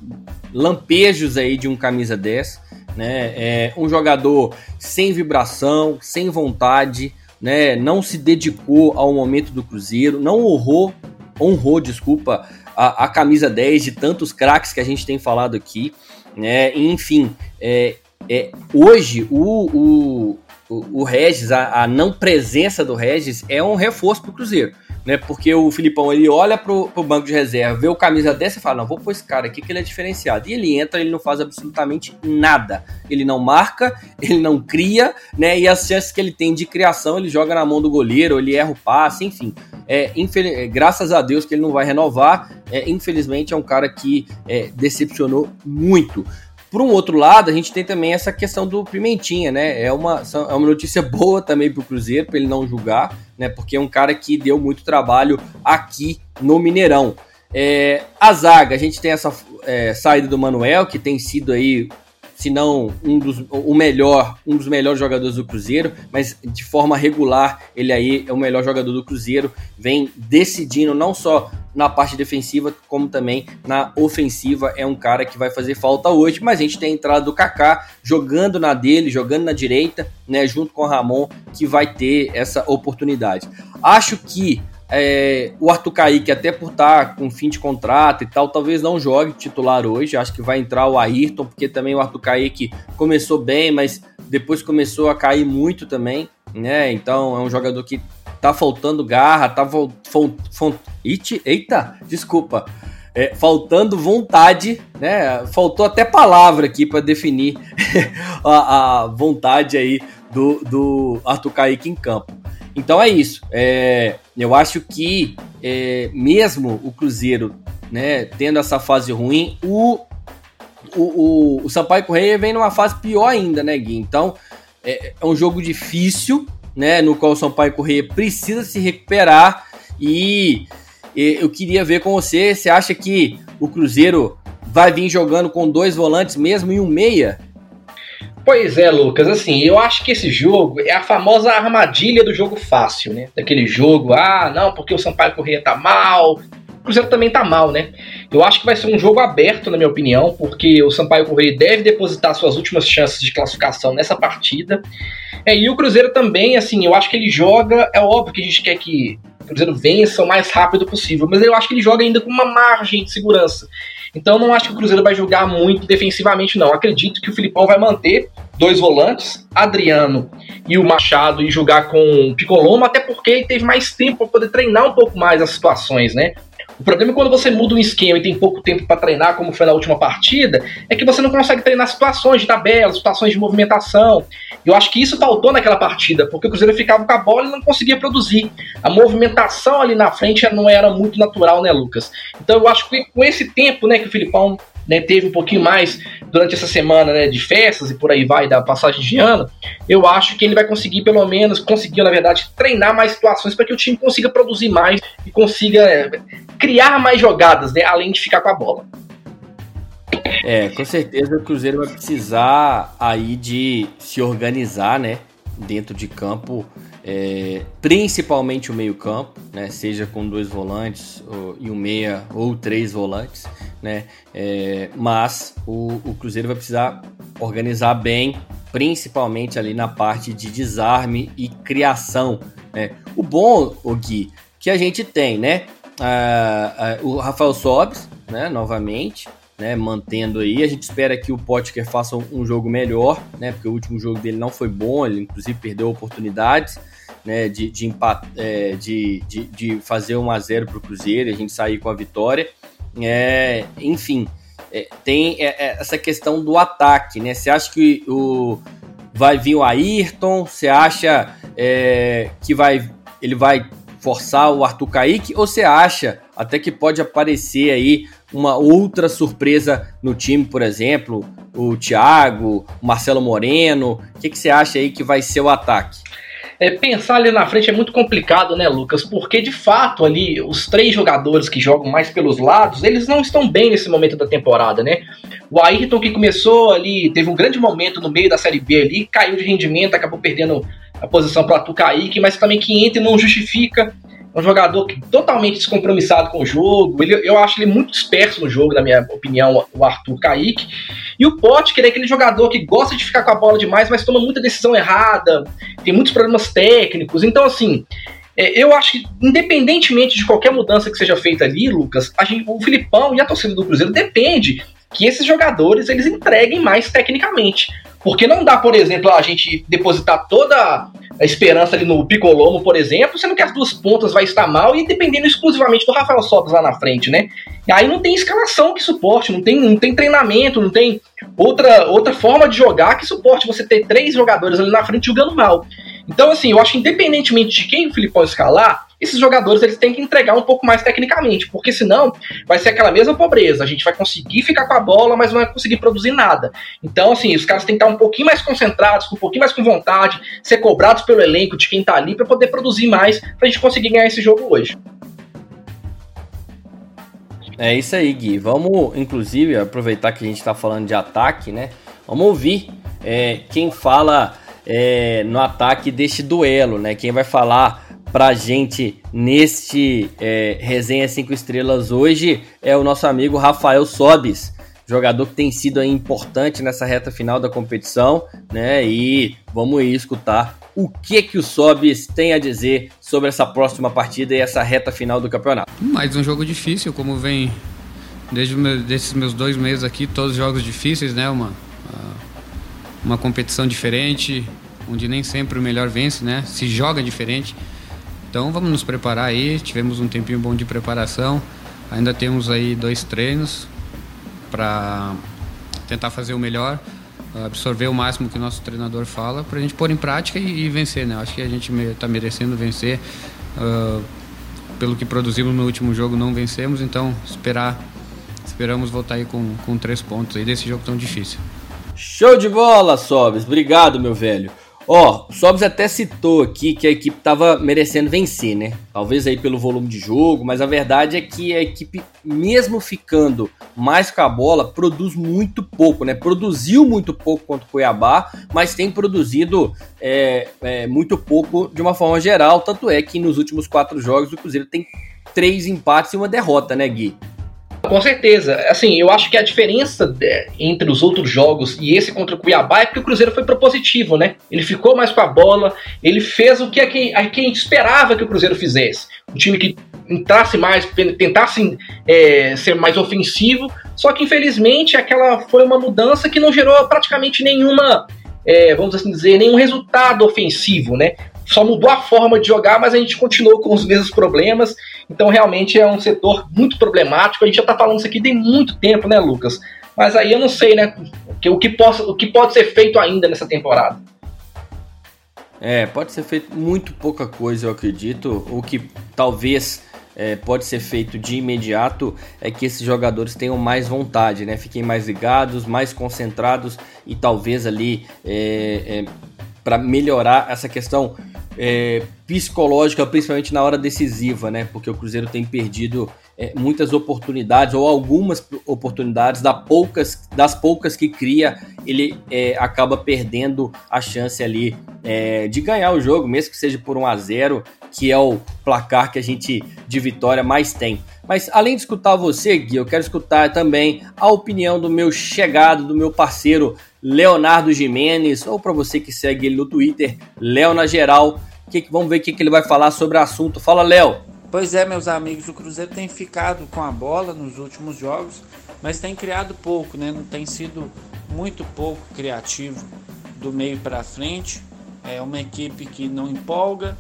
lampejos aí de um camisa 10, né? É um jogador sem vibração, sem vontade, né? Não se dedicou ao momento do Cruzeiro, não honrou, honrou, desculpa, a, a camisa 10 de tantos craques que a gente tem falado aqui, né? Enfim, é, é, hoje o, o, o Regis, a, a não presença do Regis é um reforço para o Cruzeiro né? Porque o Filipão ele olha pro, pro banco de reserva, vê o camisa dessa e fala: não, vou pôr esse cara aqui que ele é diferenciado. E ele entra, ele não faz absolutamente nada. Ele não marca, ele não cria, né? E as chances que ele tem de criação, ele joga na mão do goleiro, ele erra o passe, enfim. É, infeliz... Graças a Deus que ele não vai renovar. É, infelizmente é um cara que é, decepcionou muito. Por um outro lado, a gente tem também essa questão do Pimentinha, né? É uma, é uma notícia boa também para o Cruzeiro, para ele não julgar, né? Porque é um cara que deu muito trabalho aqui no Mineirão. É, a zaga, a gente tem essa é, saída do Manuel, que tem sido aí se não um dos, o melhor, um dos melhores jogadores do Cruzeiro, mas de forma regular ele aí é o melhor jogador do Cruzeiro, vem decidindo não só na parte defensiva, como também na ofensiva, é um cara que vai fazer falta hoje, mas a gente tem a entrada do Kaká jogando na dele, jogando na direita, né, junto com o Ramon, que vai ter essa oportunidade. Acho que é, o Arthur Kaique, até por estar tá com fim de contrato e tal, talvez não jogue titular hoje. Acho que vai entrar o Ayrton, porque também o Arthur Kaique começou bem, mas depois começou a cair muito também, né? Então é um jogador que tá faltando garra, tá eita, desculpa. É, faltando vontade, né? Faltou até palavra aqui para definir a, a, vontade aí do, do Arthur Kaique em campo. Então é isso. É, eu acho que é, mesmo o Cruzeiro né, tendo essa fase ruim, o, o, o, o Sampaio Correia vem numa fase pior ainda, né, Gui? Então é, é um jogo difícil, né, no qual o Sampaio Correia precisa se recuperar e, eu queria ver com você, você acha que o Cruzeiro vai vir jogando com dois volantes mesmo e um meia? Pois é, Lucas, assim, eu acho que esse jogo é a famosa armadilha do jogo fácil, né? Daquele jogo, ah, não, porque o Sampaio Correia tá mal, o Cruzeiro também tá mal, né? Eu acho que vai ser um jogo aberto, na minha opinião, porque o Sampaio Correia deve depositar suas últimas chances de classificação nessa partida. É, e o Cruzeiro também, assim, eu acho que ele joga, é óbvio que a gente quer que o Cruzeiro vença o mais rápido possível, mas eu acho que ele joga ainda com uma margem de segurança. Então não acho que o Cruzeiro vai jogar muito defensivamente, não. Acredito que o Filipão vai manter dois volantes, Adriano e o Machado, e jogar com o Picolomo, até porque ele teve mais tempo para poder treinar um pouco mais as situações, né? O problema é quando você muda um esquema e tem pouco tempo para treinar, como foi na última partida, é que você não consegue treinar situações de tabela, situações de movimentação. Eu acho que isso faltou naquela partida, porque o Cruzeiro ficava com a bola e não conseguia produzir. A movimentação ali na frente não era muito natural, né, Lucas? Então eu acho que com esse tempo, né, que o Filipão né, teve um pouquinho mais durante essa semana né, de festas e por aí vai, da passagem de ano, eu acho que ele vai conseguir, pelo menos, conseguiu, na verdade, treinar mais situações para que o time consiga produzir mais e consiga é, criar mais jogadas, né, além de ficar com a bola. É, com certeza o Cruzeiro vai precisar aí de se organizar, né, dentro de campo é, principalmente o meio-campo, né, seja com dois volantes ou, e um meia ou três volantes, né, é, mas o, o, Cruzeiro vai precisar organizar bem, principalmente ali na parte de desarme e criação. Né. O bom, o Gui, que a gente tem, né, o Rafael Sobes, né, novamente, né, mantendo aí. A gente espera que o Potker faça um, jogo melhor, né, porque o último jogo dele não foi bom, ele inclusive perdeu oportunidades né, de, de, é, de, de, de, fazer 1 a 0 para o Cruzeiro e a gente sair com a vitória. É, enfim, é, tem é, é, essa questão do ataque, né? Você acha que o, vai vir o Ayrton? Você acha é, que vai, ele vai forçar o Arthur Kaique? Ou você acha até que pode aparecer aí uma outra surpresa no time, por exemplo, o Thiago, o Marcelo Moreno? O que, que você acha aí que vai ser o ataque? é, pensar ali na frente é muito complicado, né, Lucas? Porque de fato ali os três jogadores que jogam mais pelos lados, eles não estão bem nesse momento da temporada, né? O Ayrton que começou ali, teve um grande momento no meio da Série B ali, caiu de rendimento, acabou perdendo a posição para o Kaique, mas também que entra e não justifica um jogador que, totalmente descompromissado com o jogo. Ele, eu acho ele muito disperso no jogo, na minha opinião, o Arthur Kaique. E o Potker é aquele jogador que gosta de ficar com a bola demais, mas toma muita decisão errada, tem muitos problemas técnicos. Então, assim, é, eu acho que, independentemente de qualquer mudança que seja feita ali, Lucas, gente, o Filipão e a torcida do Cruzeiro depende que esses jogadores eles entreguem mais tecnicamente. Porque não dá, por exemplo, a gente depositar toda a esperança ali no Picolomo, por exemplo, sendo que as duas pontas vai estar mal e dependendo exclusivamente do Rafael Sobres lá na frente, né? E aí não tem escalação que suporte, não tem, não tem treinamento, não tem outra, outra forma de jogar que suporte você ter três jogadores ali na frente jogando mal. Então, assim, eu acho que independentemente de quem o Filipão escalar, esses jogadores eles têm que entregar um pouco mais tecnicamente, porque senão vai ser aquela mesma pobreza. A gente vai conseguir ficar com a bola, mas não vai conseguir produzir nada. Então, assim, os caras têm que estar um pouquinho mais concentrados, um pouquinho mais com vontade, ser cobrados pelo elenco de quem tá ali para poder produzir mais, pra gente conseguir ganhar esse jogo hoje. É isso aí, Gui. Vamos, inclusive, aproveitar que a gente está falando de ataque, né? Vamos ouvir é, quem fala é, no ataque deste duelo, né? Quem vai falar pra gente neste é, Resenha 5 Estrelas hoje é o nosso amigo Rafael Sobis, jogador que tem sido aí, importante nessa reta final da competição, né? E vamos escutar o que que o Sobis tem a dizer sobre essa próxima partida e essa reta final do campeonato. Mais um jogo difícil, como vem desde esses meus dois meses aqui, todos jogos difíceis, né? Uma, uma competição diferente, onde nem sempre o melhor vence, né? Se joga diferente. Então vamos nos preparar aí. Tivemos um tempinho bom de preparação. Ainda temos aí dois treinos para tentar fazer o melhor. absorver o máximo que o nosso treinador fala para a gente pôr em prática e, e vencer, né? Acho que a gente está merecendo vencer. Uh, pelo que produzimos no último jogo, não vencemos, então esperar, esperamos voltar aí com, com três pontos aí desse jogo tão difícil. Show de bola, Sobes. Obrigado, meu velho. Ó, o Sobs até citou aqui que a equipe estava merecendo vencer, né? Talvez aí pelo volume de jogo, mas a verdade é que a equipe, mesmo ficando mais com a bola, produz muito pouco, né? Produziu muito pouco contra o Cuiabá, mas tem produzido é, é, muito pouco de uma forma geral. Tanto é que nos últimos quatro jogos o Cruzeiro tem três empates e uma derrota, né, Gui? Com certeza. Assim, eu acho que a diferença entre os outros jogos e esse contra o Cuiabá é que o Cruzeiro foi propositivo, né? Ele ficou mais com a bola, ele fez o que a quem, a quem esperava que o Cruzeiro fizesse. Um time que entrasse mais, tentasse é, ser mais ofensivo, só que infelizmente aquela foi uma mudança que não gerou praticamente nenhuma, é, vamos assim dizer, nenhum resultado ofensivo, né? Só mudou a forma de jogar, mas a gente continuou com os mesmos problemas então, realmente é um setor muito problemático. A gente já está falando isso aqui tem muito tempo, né, Lucas? Mas aí eu não sei, né, o que, possa, o que pode ser feito ainda nessa temporada. É, pode ser feito muito pouca coisa, eu acredito. O que talvez é, pode ser feito de imediato é que esses jogadores tenham mais vontade, né? Fiquem mais ligados, mais concentrados e talvez ali é, é, para melhorar essa questão é, psicológica, principalmente na hora decisiva, né? Porque o Cruzeiro tem perdido é, muitas oportunidades ou algumas oportunidades das poucas, das poucas que cria, ele é, acaba perdendo a chance ali é, de ganhar o jogo, mesmo que seja por 1 a 0 que é o placar que a gente de vitória mais tem. Mas além de escutar você, Gui, eu quero escutar também a opinião do meu chegado, do meu parceiro Leonardo Jimenez, ou para você que segue ele no Twitter, Léo na geral. Que, vamos ver o que, que ele vai falar sobre o assunto. Fala, Léo! Pois é, meus amigos, o Cruzeiro tem ficado com a bola nos últimos jogos, mas tem criado pouco, né? Não tem sido muito pouco criativo do meio para frente. É uma equipe que não empolga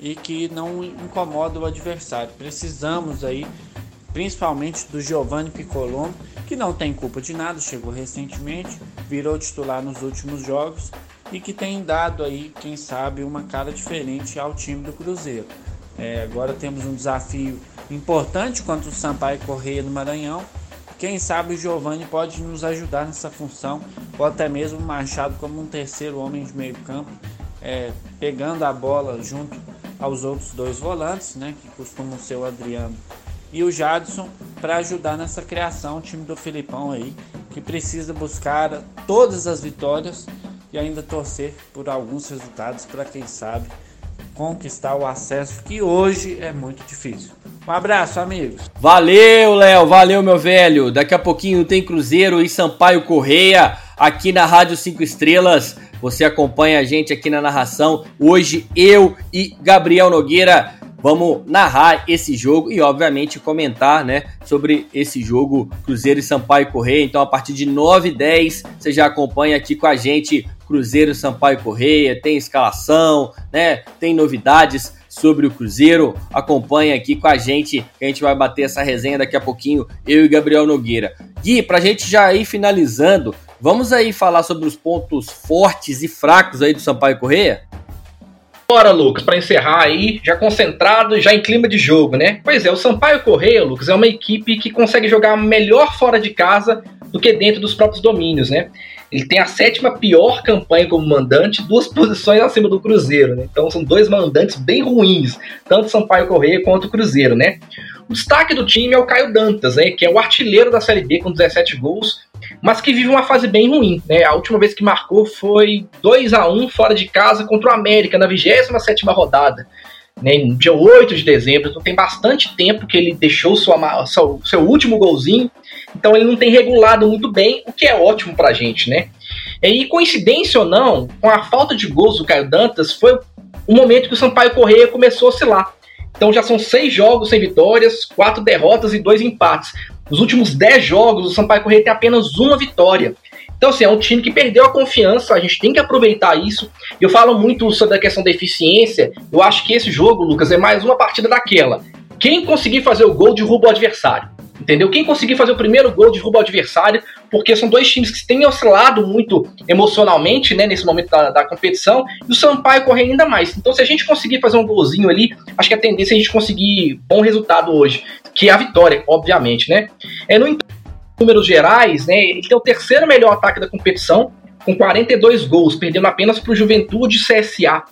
e que não incomoda o adversário. Precisamos aí, principalmente do Giovanni Piccolombo, que não tem culpa de nada, chegou recentemente, virou titular nos últimos jogos e que tem dado aí, quem sabe, uma cara diferente ao time do Cruzeiro. É, agora temos um desafio importante contra o Sampaio Correia no Maranhão. Quem sabe o Giovani pode nos ajudar nessa função, ou até mesmo o Machado como um terceiro homem de meio campo, é, pegando a bola junto aos outros dois volantes, né, que costumam ser o Adriano e o Jadson para ajudar nessa criação, o time do Filipão aí, que precisa buscar todas as vitórias e ainda torcer por alguns resultados para quem sabe conquistar o acesso que hoje é muito difícil. Um abraço, amigos. Valeu, Léo, valeu, meu velho. Daqui a pouquinho tem Cruzeiro e Sampaio Correia aqui na Rádio 5 Estrelas. Você acompanha a gente aqui na narração. Hoje eu e Gabriel Nogueira Vamos narrar esse jogo e, obviamente, comentar né, sobre esse jogo Cruzeiro e Sampaio Correia. Então, a partir de 9 e 10, você já acompanha aqui com a gente Cruzeiro Sampaio Correia. Tem escalação, né? Tem novidades sobre o Cruzeiro. Acompanha aqui com a gente, que a gente vai bater essa resenha daqui a pouquinho, eu e Gabriel Nogueira. Gui, pra gente já ir finalizando, vamos aí falar sobre os pontos fortes e fracos aí do Sampaio Correia? Bora, Lucas, para encerrar aí, já concentrado, já em clima de jogo, né? Pois é, o Sampaio Correia, Lucas, é uma equipe que consegue jogar melhor fora de casa do que dentro dos próprios domínios, né? Ele tem a sétima pior campanha como mandante, duas posições acima do Cruzeiro, né? Então são dois mandantes bem ruins, tanto Sampaio Correia quanto o Cruzeiro, né? O destaque do time é o Caio Dantas, né? Que é o artilheiro da Série B com 17 gols mas que vive uma fase bem ruim. Né? A última vez que marcou foi 2 a 1 fora de casa contra o América, na 27 rodada. Né, no dia 8 de dezembro, então tem bastante tempo que ele deixou sua, seu, seu último golzinho, então ele não tem regulado muito bem, o que é ótimo pra gente, né? E coincidência ou não, com a falta de gols do Caio Dantas, foi o momento que o Sampaio Correia começou a oscilar. Então já são seis jogos sem vitórias, quatro derrotas e dois empates. Nos últimos 10 jogos, o Sampaio Correia tem apenas uma vitória. Então, assim, é um time que perdeu a confiança, a gente tem que aproveitar isso. Eu falo muito sobre a questão da eficiência. Eu acho que esse jogo, Lucas, é mais uma partida daquela. Quem conseguir fazer o gol derruba o adversário. Entendeu? Quem conseguir fazer o primeiro gol derruba o adversário, porque são dois times que têm oscilado muito emocionalmente, né, nesse momento da, da competição, e o Sampaio corre ainda mais. Então, se a gente conseguir fazer um golzinho ali, acho que a tendência é a gente conseguir bom resultado hoje, que é a vitória, obviamente, né? É, no números gerais, né, ele tem o terceiro melhor ataque da competição, com 42 gols, perdendo apenas para o Juventude CSA.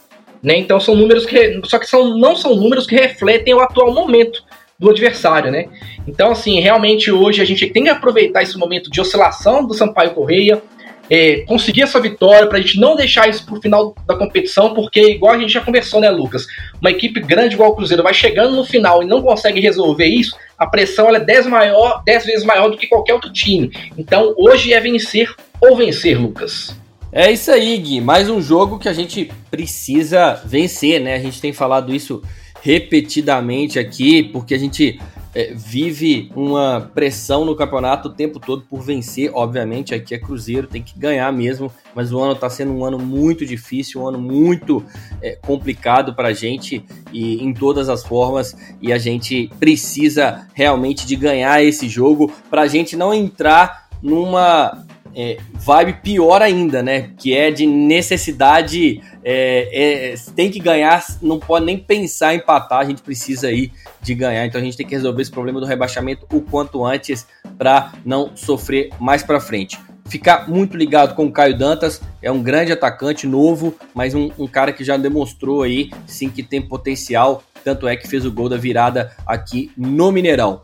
Né? Então são números que. Só que são, não são números que refletem o atual momento do adversário, né? Então, assim, realmente hoje a gente tem que aproveitar esse momento de oscilação do Sampaio Correia, é, conseguir essa vitória para a gente não deixar isso para o final da competição, porque, igual a gente já conversou, né, Lucas? Uma equipe grande igual o Cruzeiro vai chegando no final e não consegue resolver isso, a pressão é 10 maior, dez vezes maior do que qualquer outro time. Então, hoje é vencer ou vencer, Lucas. É isso aí, Gui. Mais um jogo que a gente precisa vencer, né? A gente tem falado isso repetidamente aqui, porque a gente é, vive uma pressão no campeonato o tempo todo por vencer. Obviamente, aqui é Cruzeiro, tem que ganhar mesmo, mas o ano está sendo um ano muito difícil, um ano muito é, complicado para a gente e em todas as formas. E a gente precisa realmente de ganhar esse jogo para a gente não entrar numa é, vibe pior ainda, né? Que é de necessidade, é, é, tem que ganhar, não pode nem pensar em empatar, a gente precisa aí de ganhar. Então a gente tem que resolver esse problema do rebaixamento o quanto antes para não sofrer mais para frente. Ficar muito ligado com o Caio Dantas, é um grande atacante novo, mas um, um cara que já demonstrou aí sim que tem potencial, tanto é que fez o gol da virada aqui no Mineirão.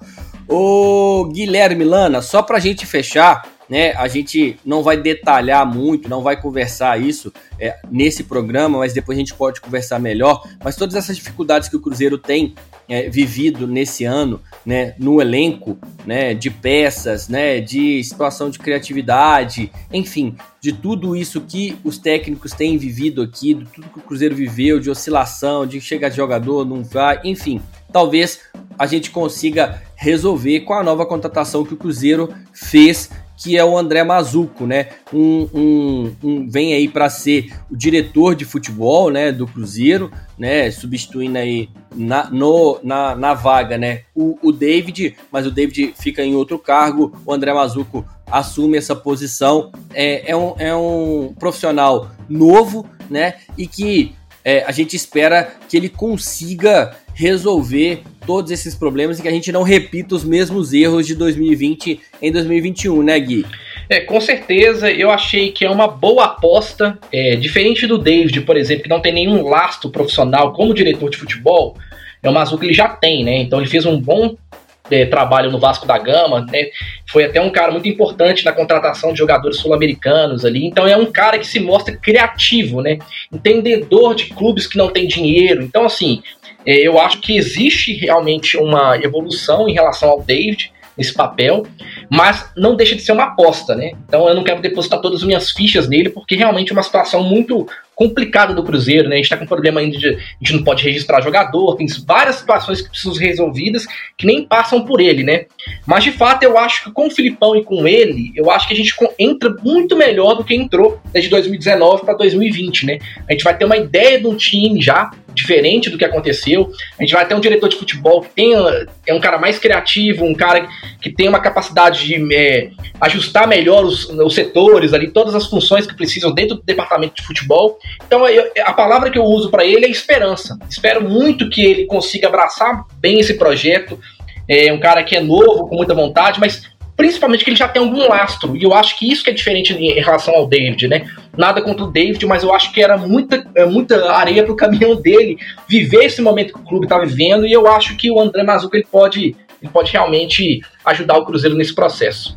O Guilherme Lana, só para a gente fechar, né? A gente não vai detalhar muito, não vai conversar isso é, nesse programa, mas depois a gente pode conversar melhor. Mas todas essas dificuldades que o Cruzeiro tem é, vivido nesse ano, né, no elenco, né, de peças, né, de situação de criatividade, enfim, de tudo isso que os técnicos têm vivido aqui, de tudo que o Cruzeiro viveu, de oscilação, de chegar de jogador, não vai, enfim, talvez a gente consiga resolver com a nova contratação que o Cruzeiro fez que é o André Mazuco, né? Um, um, um vem aí para ser o diretor de futebol, né, do Cruzeiro, né, substituindo aí na, no, na, na vaga, né, o, o David, mas o David fica em outro cargo, o André Mazuco assume essa posição, é, é, um, é um profissional novo, né, e que é, a gente espera que ele consiga resolver todos esses problemas e que a gente não repita os mesmos erros de 2020 em 2021, né, Gui? É, com certeza, eu achei que é uma boa aposta. É, diferente do David, por exemplo, que não tem nenhum lastro profissional como diretor de futebol, é azul que ele já tem, né? Então ele fez um bom é, trabalho no Vasco da Gama, né? Foi até um cara muito importante na contratação de jogadores sul-americanos ali. Então é um cara que se mostra criativo, né? Entendedor de clubes que não tem dinheiro. Então, assim, é, eu acho que existe realmente uma evolução em relação ao David nesse papel, mas não deixa de ser uma aposta, né? Então eu não quero depositar todas as minhas fichas nele, porque realmente é uma situação muito complicada do Cruzeiro, né? A gente tá com problema ainda de a gente não pode registrar jogador, tem várias situações que precisam ser resolvidas que nem passam por ele, né? Mas de fato eu acho que com o Filipão e com ele, eu acho que a gente entra muito melhor do que entrou desde 2019 para 2020, né? A gente vai ter uma ideia de um time já diferente do que aconteceu. A gente vai ter um diretor de futebol que tenha, é um cara mais criativo, um cara que tem uma capacidade de é, ajustar melhor os, os setores ali, todas as funções que precisam dentro do departamento de futebol. Então eu, a palavra que eu uso para ele é esperança. Espero muito que ele consiga abraçar bem esse projeto. É um cara que é novo, com muita vontade, mas principalmente que ele já tem algum lastro. E eu acho que isso que é diferente em relação ao David, né? Nada contra o David, mas eu acho que era muita, é, muita areia pro caminhão dele viver esse momento que o clube tá vivendo. E eu acho que o André Mazuca ele pode, ele pode realmente ajudar o Cruzeiro nesse processo.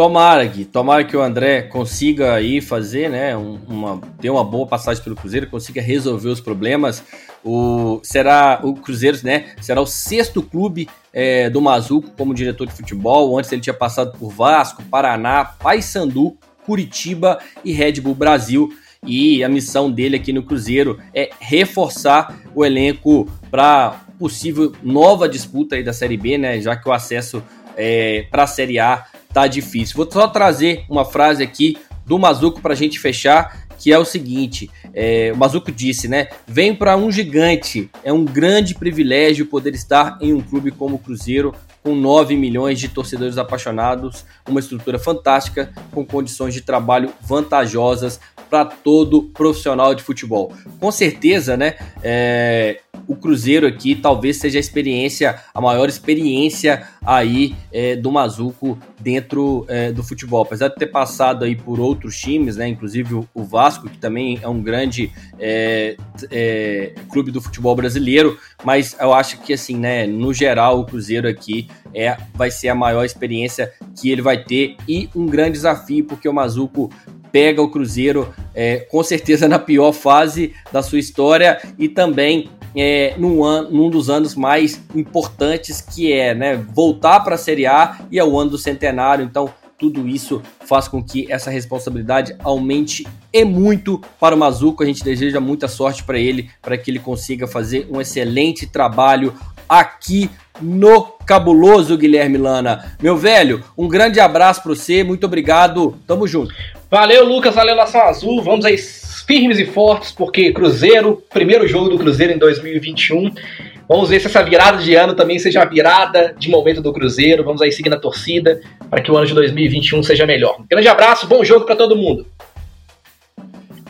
Tomara, Gui. Tomara que o André consiga aí fazer, né? Uma, ter uma boa passagem pelo Cruzeiro, consiga resolver os problemas. O, será o Cruzeiro, né? Será o sexto clube é, do Mazuco como diretor de futebol. Antes ele tinha passado por Vasco, Paraná, Paysandu, Curitiba e Red Bull Brasil. E a missão dele aqui no Cruzeiro é reforçar o elenco para possível nova disputa aí da Série B, né? Já que o acesso é, para a Série A tá difícil. Vou só trazer uma frase aqui do Mazuco para a gente fechar, que é o seguinte: é, o Mazuco disse, né? Vem para um gigante. É um grande privilégio poder estar em um clube como o Cruzeiro. com 9 milhões de torcedores apaixonados, uma estrutura fantástica, com condições de trabalho vantajosas para todo profissional de futebol. Com certeza, né? É, o Cruzeiro aqui talvez seja a experiência, a maior experiência aí é, do Mazuco dentro é, do futebol. Apesar de ter passado aí por outros times, né? Inclusive o, Vasco, que também é um grande é, é clube do futebol brasileiro, mas eu acho que assim, né? No geral, o Cruzeiro aqui é, vai ser a maior experiência que ele vai ter e um grande desafio, porque o Mazuco pega o Cruzeiro é, com certeza na pior fase da sua história e também é, num, an, num dos anos mais importantes que é né, voltar para a Série A e é o ano do centenário. Então, tudo isso faz com que essa responsabilidade aumente e muito para o Mazuco. A gente deseja muita sorte para ele, para que ele consiga fazer um excelente trabalho aqui no cabuloso Guilherme Lana. Meu velho, um grande abraço para você, muito obrigado, tamo junto. Valeu, Lucas, valeu, Nação Azul. Vamos aí firmes e fortes, porque Cruzeiro, primeiro jogo do Cruzeiro em 2021. Vamos ver se essa virada de ano também seja a virada de momento do Cruzeiro. Vamos aí seguir na torcida para que o ano de 2021 seja melhor. Grande abraço, bom jogo para todo mundo.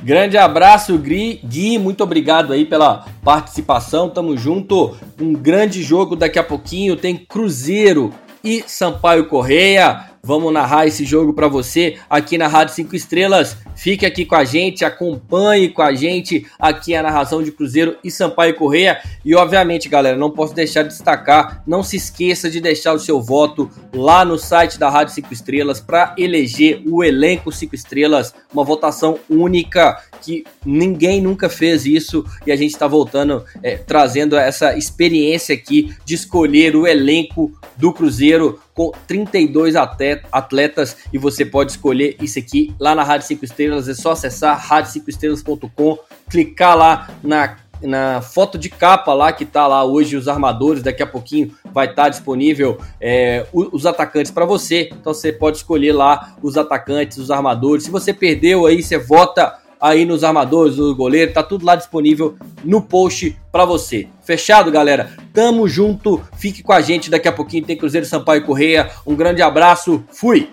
Grande abraço, Gui. Muito obrigado aí pela participação. Tamo junto. Um grande jogo daqui a pouquinho. Tem Cruzeiro e Sampaio Correia. Vamos narrar esse jogo para você aqui na Rádio 5 Estrelas. Fique aqui com a gente, acompanhe com a gente aqui a narração de Cruzeiro e Sampaio Correia. E obviamente, galera, não posso deixar de destacar, não se esqueça de deixar o seu voto lá no site da Rádio 5 Estrelas para eleger o elenco 5 Estrelas, uma votação única que ninguém nunca fez isso e a gente está voltando, é, trazendo essa experiência aqui de escolher o elenco do Cruzeiro com 32 atletas e você pode escolher isso aqui lá na Rádio 5 Estrelas. É só acessar rádio5estrelas.com, clicar lá na na foto de capa lá que tá lá hoje os armadores, daqui a pouquinho vai estar tá disponível é, os atacantes para você. Então você pode escolher lá os atacantes, os armadores. Se você perdeu aí, você vota aí nos armadores, no goleiro, tá tudo lá disponível no post para você. Fechado, galera? Tamo junto, fique com a gente, daqui a pouquinho tem Cruzeiro Sampaio Correia. Um grande abraço, fui!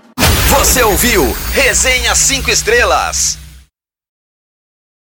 Você ouviu Resenha 5 Estrelas.